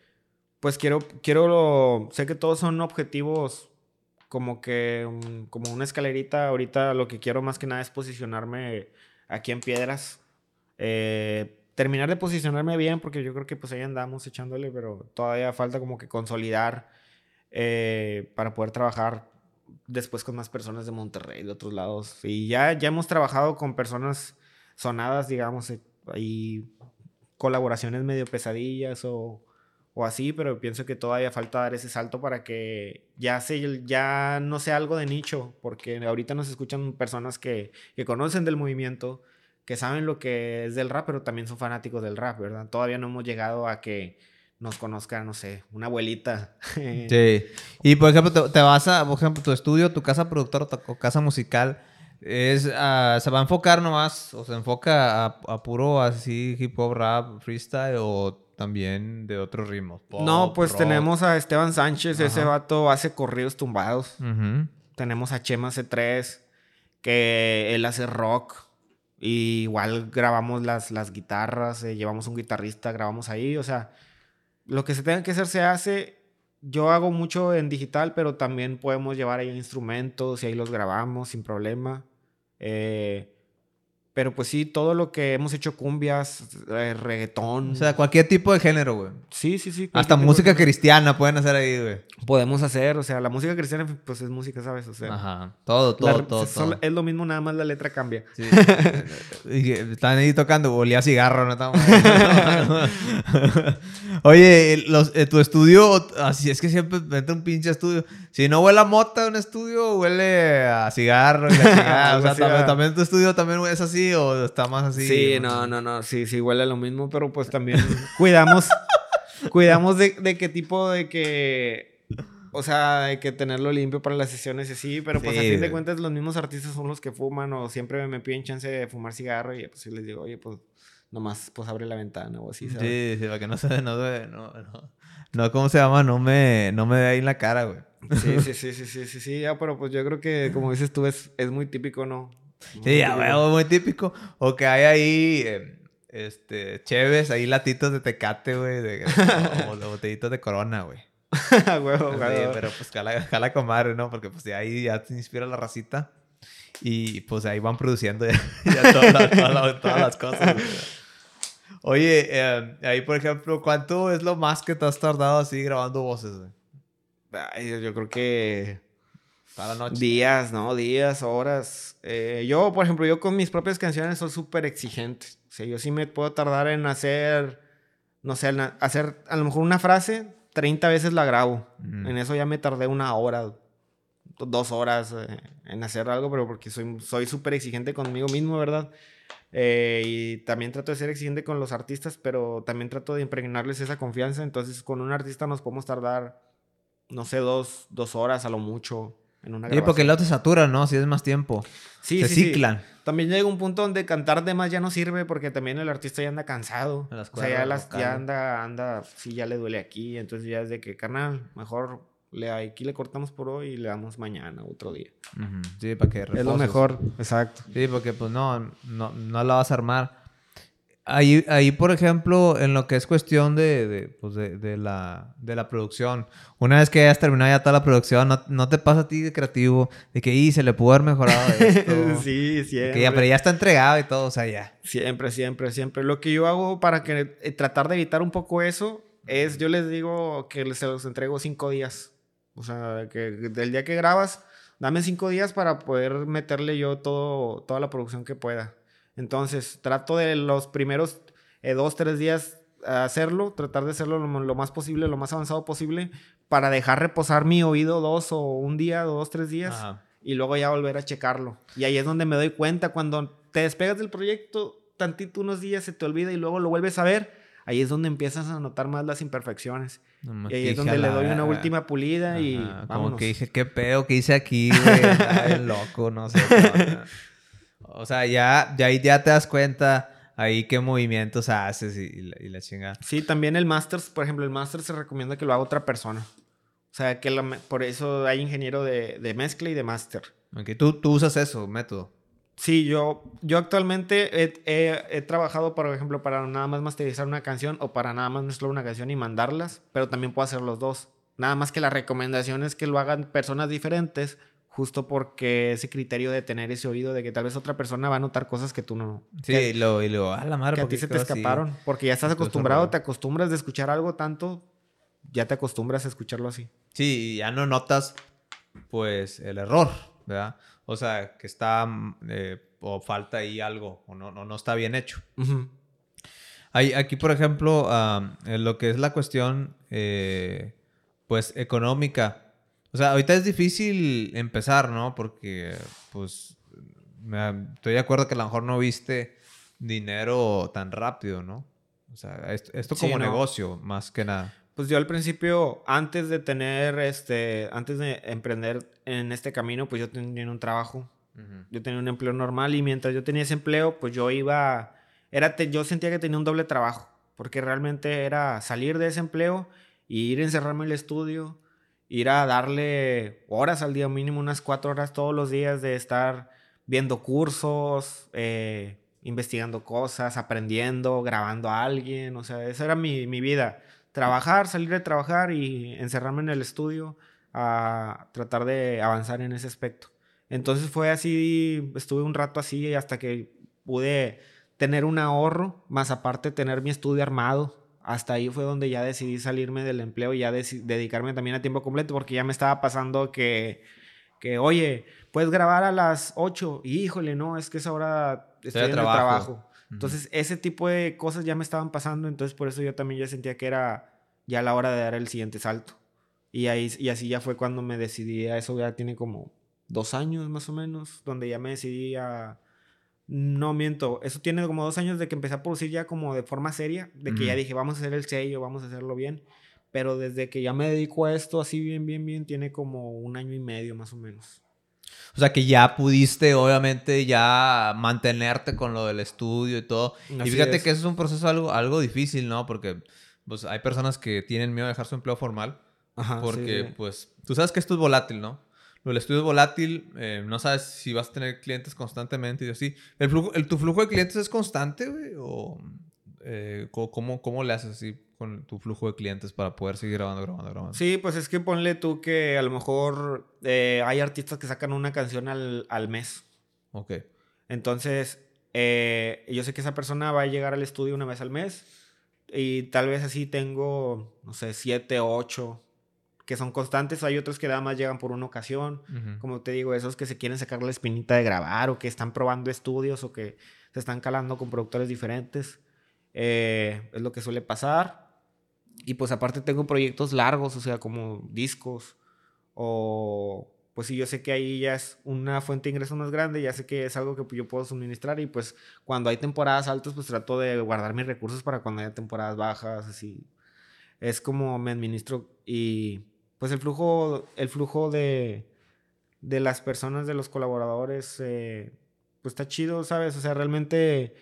pues quiero, quiero, sé que todos son objetivos como que, como una escalerita. Ahorita lo que quiero más que nada es posicionarme aquí en Piedras. Eh, terminar de posicionarme bien, porque yo creo que pues ahí andamos echándole, pero todavía falta como que consolidar eh, para poder trabajar después con más personas de Monterrey, de otros lados. Y ya, ya hemos trabajado con personas sonadas, digamos, hay colaboraciones medio pesadillas o o así, pero pienso que todavía falta dar ese salto para que ya, ya no sea algo de nicho, porque ahorita nos escuchan personas que, que conocen del movimiento, que saben lo que es del rap, pero también son fanáticos del rap, ¿verdad? Todavía no hemos llegado a que nos conozca, no sé, una abuelita. <laughs> Sí. Y por ejemplo, te, vas a, por ejemplo, tu estudio, tu casa productora o casa musical, es, ah, se va a enfocar nomás, o se enfoca a, a puro así hip hop, rap, freestyle o también de otros ritmos. no, pues tenemos a Esteban Sánchez, ese vato hace corridos tumbados. Tenemos a Chema C3, que él hace rock. Y igual grabamos las, las guitarras, eh, llevamos un guitarrista, grabamos ahí, o sea, lo que se tenga que hacer se hace. Yo hago mucho en digital, pero también podemos llevar ahí instrumentos y ahí los grabamos sin problema. Eh, pero pues sí, todo lo que hemos hecho, cumbias, eh, reggaetón. O sea, cualquier tipo de género, güey. Sí, sí, sí. Hasta música cristiana pueden hacer ahí, güey. Podemos hacer, o sea, la música cristiana, pues es música, ¿sabes? O sea. Ajá. Todo, todo, todo, todo, Es lo mismo, nada más la letra cambia. Sí. <laughs> y están ahí tocando, olía cigarro, ¿no? Estamos... <laughs> Oye, los, eh, tu estudio, así es que siempre vete un pinche estudio. Si no huele a mota un estudio, huele a cigarro y a <laughs> o sea, también, tu estudio también es así o está más así. Sí, no, no, no, sí, sí huele a lo mismo, pero pues también <laughs> cuidamos, cuidamos de, de qué tipo de que o sea, hay que tenerlo limpio para las sesiones y así, pero pues a fin de cuentas los mismos artistas son los que fuman o siempre me piden chance de fumar cigarro y pues yo les digo, oye, pues nomás pues abre la ventana o así, ¿sabes? Sí, sí, para que no se no, no, no, no, ¿cómo se llama? No me, no me dé ahí en la cara, güey. Sí, sí, <laughs> sí, sí, sí, sí, sí, ya, pero pues yo creo que como dices tú es, es muy típico, ¿no? sí, ya, güey, muy típico. O que hay ahí, eh, este, cheves, ahí latitos de tecate, güey, de, o, <laughs> de botellitos de corona, güey. <laughs> huevo, sí, pero pues jala, jala comadre, ¿no? Porque pues ahí ya te inspira la racita. Y pues ahí van produciendo ya, todas, las cosas. Oye, eh, ahí por ejemplo, ¿cuánto es lo más que te has tardado así grabando voces? yo creo que para noche. Días, ¿no? Días, horas. Eh, yo, por ejemplo, yo con mis propias canciones soy súper exigente. O sea, yo sí me puedo tardar en hacer, no sé, hacer a lo mejor una frase, 30 veces la grabo. En eso ya me tardé una hora, dos horas eh, en hacer algo, pero porque soy súper exigente conmigo mismo, ¿verdad? Eh, y también trato de ser exigente con los artistas, pero también trato de impregnarles esa confianza. Entonces, con un artista nos podemos tardar, no sé, dos, dos horas a lo mucho en una Sí, porque luego te satura, ¿no? Si es más tiempo. Sí, Se ciclan. También llega un punto donde cantar de más ya no sirve porque también el artista ya anda cansado. o sea, ya, las, ya anda, anda, sí, ya le duele aquí. Entonces ya es de que, carnal, mejor le, aquí le cortamos por hoy y le damos mañana, otro día. Sí, para que reposes. Es lo mejor, exacto. Sí, porque pues no, no, no la vas a armar. Ahí, ahí, por ejemplo, en lo que es cuestión de, de, pues de, de, la, de la producción, una vez que hayas terminado ya toda la producción, ¿no, no te pasa a ti de creativo de que y se le pudo haber mejorado <laughs> esto? sí, siempre. Que ya, pero ya está entregado y todo, o sea, ya. Siempre, siempre, siempre. Lo que yo hago para que eh, tratar de evitar un poco eso es, yo les digo que se los entrego cinco días. O sea, que del día que grabas, dame cinco días para poder meterle yo todo, toda la producción que pueda. Entonces, trato de los primeros eh, dos, tres días hacerlo, tratar de hacerlo lo, más posible, lo más avanzado posible, para dejar reposar mi oído dos o un día, dos, tres días, y luego ya volver a checarlo. Y ahí es donde me doy cuenta, cuando te despegas del proyecto, tantito unos días se te olvida y luego lo vuelves a ver, ahí es donde empiezas a notar más las imperfecciones. y ahí es donde le doy una última pulida y Como que dije, qué pedo que hice aquí, güey. <laughs> loco, no sé. o sea, ya, ya ya te das cuenta ahí qué movimientos haces y, la, chingada. Sí, también el Masters, por ejemplo, el Masters se recomienda que lo haga otra persona. O sea, que por eso hay ingeniero de, de mezcla y de master. Ok, ¿Tú, tú usas eso, método. Sí, yo, yo actualmente he, he, trabajado, por ejemplo, para nada más masterizar una canción o para nada más mezclar una canción y mandarlas, pero también puedo hacer los dos. Nada más que la recomendación es que lo hagan personas diferentes, justo porque ese criterio de tener ese oído de que tal vez otra persona va a notar cosas que tú no. Sí, y lo, y lo, a la madre. Que a ti se te escaparon, porque ya estás acostumbrado, te acostumbras de escuchar algo tanto, ya te acostumbras a escucharlo así. Sí, ya no notas, pues, el error, ¿verdad? O sea, que está eh, o falta ahí algo o no, no, está bien hecho. Hay, aquí, por ejemplo, en lo que es la cuestión, eh, pues, económica. O sea, ahorita es difícil empezar, ¿no? Porque, pues, estoy de acuerdo que a lo mejor no viste dinero tan rápido, ¿no? O sea, esto, como negocio, más que nada. Pues yo al principio, antes de tener, este, antes de emprender en este camino, pues yo tenía un trabajo. Yo tenía un empleo normal y mientras yo tenía ese empleo, pues yo iba, era, yo sentía que tenía un doble trabajo, porque realmente era salir de ese empleo y ir a encerrarme en el estudio, ir a darle horas al día, mínimo unas cuatro horas todos los días de estar viendo cursos, eh, investigando cosas, aprendiendo, grabando a alguien, o sea, esa era mi, mi vida. Trabajar, salir de trabajar y encerrarme en el estudio a tratar de avanzar en ese aspecto. Entonces fue así, estuve un rato así hasta que pude tener un ahorro, más aparte tener mi estudio armado. Hasta ahí fue donde ya decidí salirme del empleo y ya dedicarme también a tiempo completo porque ya me estaba pasando que, que oye, puedes grabar a las 8 y híjole, no, es que esa hora estoy en trabajo. el trabajo. Entonces, ese tipo de cosas ya me estaban pasando, entonces por eso yo también ya sentía que era ya la hora de dar el siguiente salto. Y, ahí, y así ya fue cuando me decidí a eso, ya tiene como dos años más o menos, donde ya me decidí a... No miento, eso tiene como dos años de que empecé a producir ya como de forma seria, de que ya dije, vamos a hacer el sello, vamos a hacerlo bien. Pero desde que ya me dedico a esto así bien, bien, bien, tiene como un año y medio más o menos. O sea que ya pudiste, obviamente, ya mantenerte con lo del estudio y todo. y fíjate que eso es un proceso algo, algo difícil, ¿no? Porque pues, hay personas que tienen miedo de dejar su empleo formal. Ajá, porque, pues, tú sabes que esto es volátil, ¿no? el estudio es volátil, eh, no sabes si vas a tener clientes constantemente y así. ¿El flujo, el, ¿Tu flujo de clientes es constante, güey? ¿O eh, ¿cómo, cómo le haces así con tu flujo de clientes para poder seguir grabando, grabando, grabando? Sí, pues es que ponle tú que a lo mejor eh, hay artistas que sacan una canción al, al mes. Ok. Entonces, yo sé que esa persona va a llegar al estudio una vez al mes y tal vez así tengo, no sé, siete, ocho que son constantes, hay otros que nada más llegan por una ocasión, como te digo, esos que se quieren sacar la espinita de grabar o que están probando estudios o que se están calando con productores diferentes, eh, es lo que suele pasar. Y pues aparte tengo proyectos largos, o sea, como discos o pues sí, yo sé que ahí ya es una fuente de ingresos más grande, ya sé que es algo que yo puedo suministrar y pues cuando hay temporadas altas, pues trato de guardar mis recursos para cuando haya temporadas bajas, así. Es como me administro y pues el flujo, el flujo de, de las personas, de los colaboradores, eh, pues está chido, ¿sabes? O sea, realmente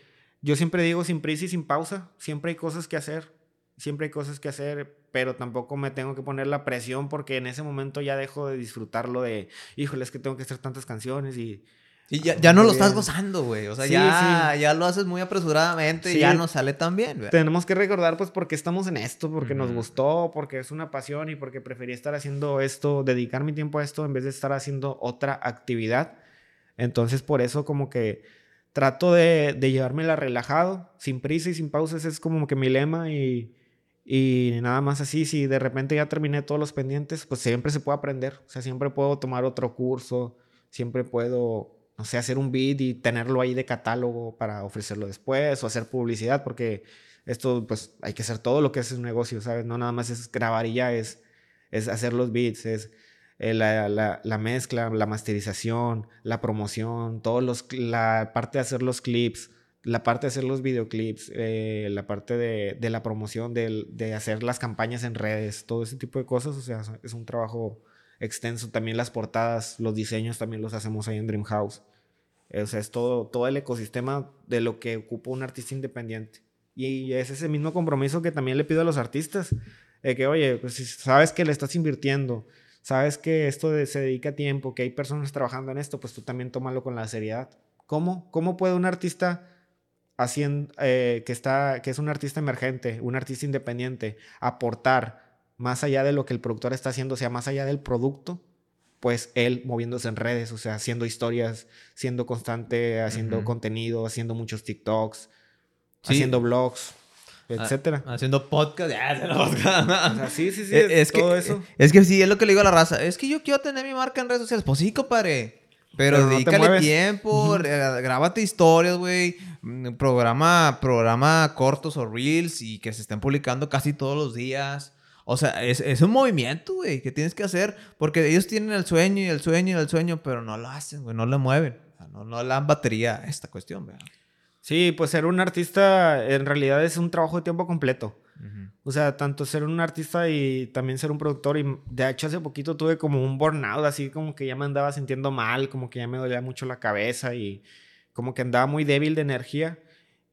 yo siempre digo sin prisa y sin pausa, siempre hay cosas que hacer, siempre hay cosas que hacer, pero tampoco me tengo que poner la presión porque en ese momento ya dejo de disfrutarlo de, híjole, es que tengo que hacer tantas canciones y y ya, ya no lo estás gozando, güey. O sea, ya, ya lo haces muy apresuradamente y ya no sale tan bien, güey. Tenemos que recordar, pues, por qué estamos en esto, porque nos gustó, porque es una pasión y porque preferí estar haciendo esto, dedicar mi tiempo a esto en vez de estar haciendo otra actividad. Entonces, por eso, como que trato de, de llevármela relajado, sin prisa y sin pausas. Es como que mi lema y, y nada más así. Si de repente ya terminé todos los pendientes, pues siempre se puede aprender. O sea, siempre puedo tomar otro curso, siempre puedo no sé, hacer un beat y tenerlo ahí de catálogo para ofrecerlo después o hacer publicidad, porque esto, pues, hay que hacer todo lo que es un negocio, ¿sabes? No nada más es grabar y ya, es, es hacer los beats, es eh, la, la, la, mezcla, la masterización, la promoción, todos los, la parte de hacer los clips, la parte de hacer los videoclips, eh, la parte de, de la promoción, de, de, hacer las campañas en redes, todo ese tipo de cosas, o sea, es un trabajo extenso. También las portadas, los diseños también los hacemos ahí en Dreamhouse. O sea, es todo, todo el ecosistema de lo que ocupa un artista independiente. Y es ese mismo compromiso que también le pido a los artistas. Que, oye, pues si sabes que le estás invirtiendo, sabes que esto se dedica tiempo, que hay personas trabajando en esto, pues tú también tómalo con la seriedad. ¿Cómo? ¿Cómo puede un artista haciendo, eh, que, está, que es un artista emergente, un artista independiente, aportar más allá de lo que el productor está haciendo, o sea, más allá del producto, pues él moviéndose en redes, o sea, haciendo historias, siendo constante, haciendo contenido, haciendo muchos TikToks, haciendo blogs, etcétera. haciendo podcast, sí, sí, sí, es, todo eso. Es que sí, es lo que le digo a la raza. Es que yo quiero tener mi marca en redes sociales. Pues sí, compadre. Pero, dedícale tiempo, grábate historias, güey. Mm, programa, programa cortos o reels y que se estén publicando casi todos los días. O sea, es, un movimiento, güey, que tienes que hacer. Porque ellos tienen el sueño y el sueño y el sueño, pero no lo hacen, güey, no le mueven. no, no le dan batería a esta cuestión, güey. Sí, pues ser un artista en realidad es un trabajo de tiempo completo. O sea, tanto ser un artista y también ser un productor. Y de hecho, hace poquito tuve como un burnout, así como que ya me andaba sintiendo mal, como que ya me dolía mucho la cabeza y como que andaba muy débil de energía.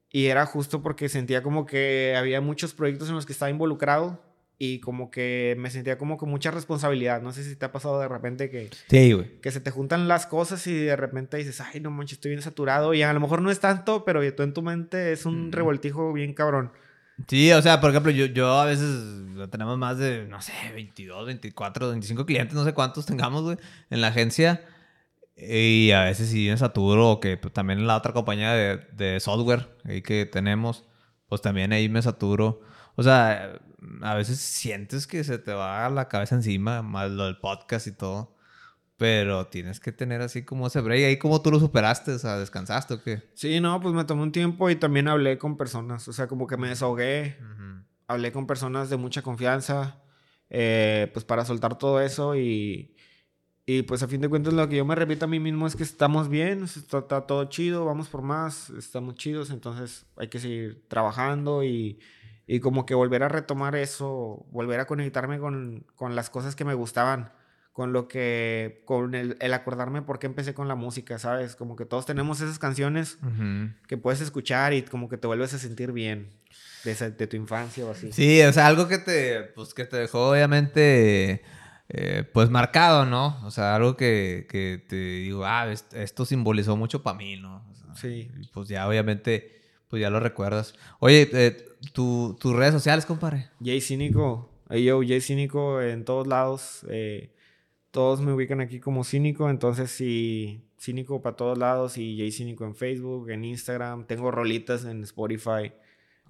Y era justo porque sentía como que había muchos proyectos en los que estaba involucrado y como que me sentía como con mucha responsabilidad. No sé si te ha pasado de repente que... Sí. Que se te juntan las cosas y de repente dices, ay, no manches, estoy bien saturado. Y a lo mejor no es tanto, pero tú en tu mente es un revoltijo bien cabrón. Sí, o sea, por ejemplo, yo, yo a veces tenemos más de, no sé, 22, 24, 25 clientes, no sé cuántos tengamos, güey, en la agencia. Y a veces sí me saturo, o que pues, también en la otra compañía de, de software ahí que tenemos, pues también ahí me saturo. O sea, a veces sientes que se te va la cabeza encima, más lo del podcast y todo. Pero tienes que tener así como ese break. ¿Ahí cómo tú lo superaste? O sea, ¿descansaste o qué? Sí, no, pues me tomé un tiempo y también hablé con personas. O sea, como que me desahogué. Hablé con personas de mucha confianza. Eh, pues para soltar todo eso y, y pues a fin de cuentas lo que yo me repito a mí mismo es que estamos bien, está, está todo chido, vamos por más, estamos chidos, entonces hay que seguir trabajando y y como que volver a retomar eso, volver a conectarme con, con las cosas que me gustaban, con lo que, con el, el, acordarme por qué empecé con la música, ¿sabes? Como que todos tenemos esas canciones que puedes escuchar y como que te vuelves a sentir bien de, de, tu infancia o así. Sí, o sea, algo que te, pues, que te dejó obviamente... Eh, pues marcado, ¿no? O sea, algo que, que te digo, ah, esto simbolizó mucho para mí, ¿no? sí. Pues ya obviamente pues ya lo recuerdas. Oye, eh, tus redes sociales, compadre. Jay Cínico. Hey, yo, Jay Cínico en todos lados. Eh, todos me ubican aquí como Cínico, entonces sí, Cínico para todos lados y Jay Cínico en Facebook, en Instagram. Tengo rolitas en Spotify.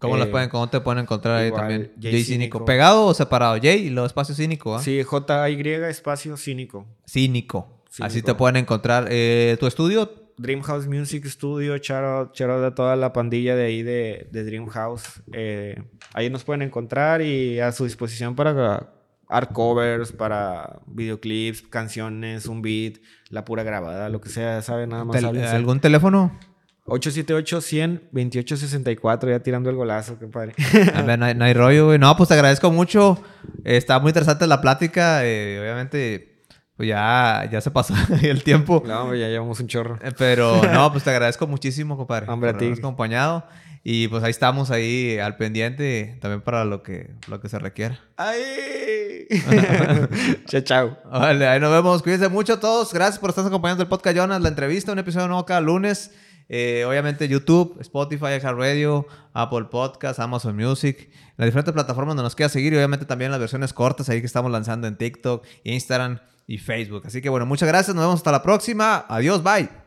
¿Cómo las eh, pueden, cómo te pueden encontrar ahí también? Jay, Cínico. ¿Pegado o separado? Jay y luego espacio Cínico, ¿ah? Sí, J-Y espacio Cínico. Cínico. Así te pueden encontrar. ¿Tu estudio? Dreamhouse Music Studio, shout out, a toda la pandilla de ahí de, de Dreamhouse. Eh, ahí nos pueden encontrar y a su disposición para art covers, para videoclips, canciones, un beat, la pura grabada, lo que sea, ¿sabe? Nada más. ¿Algún teléfono? 878-100-2864, ya tirando el golazo, qué padre. A ver, no hay, rollo, güey. No, pues te agradezco mucho. está muy interesante la plática. Eh, obviamente pues ya, ya se pasó <laughs> el tiempo. No, pues ya llevamos un chorro. Eh, pero no, <laughs> pues te agradezco muchísimo, compadre. Hombre, a ti. acompañado. Y pues ahí estamos ahí al pendiente también para lo que, lo que se requiera. ¡Ay! <laughs> chao, chao. Vale, ahí nos vemos. Cuídense mucho todos. Gracias por estar acompañando el podcast Jonas, la entrevista, un episodio nuevo cada lunes. Eh, obviamente YouTube, Spotify, Radio, Apple Podcast, Amazon Music, las diferentes plataformas donde nos queda seguir y obviamente también las versiones cortas ahí que estamos lanzando en TikTok, Instagram y Facebook. Así que bueno, muchas gracias, nos vemos hasta la próxima. Adiós, bye.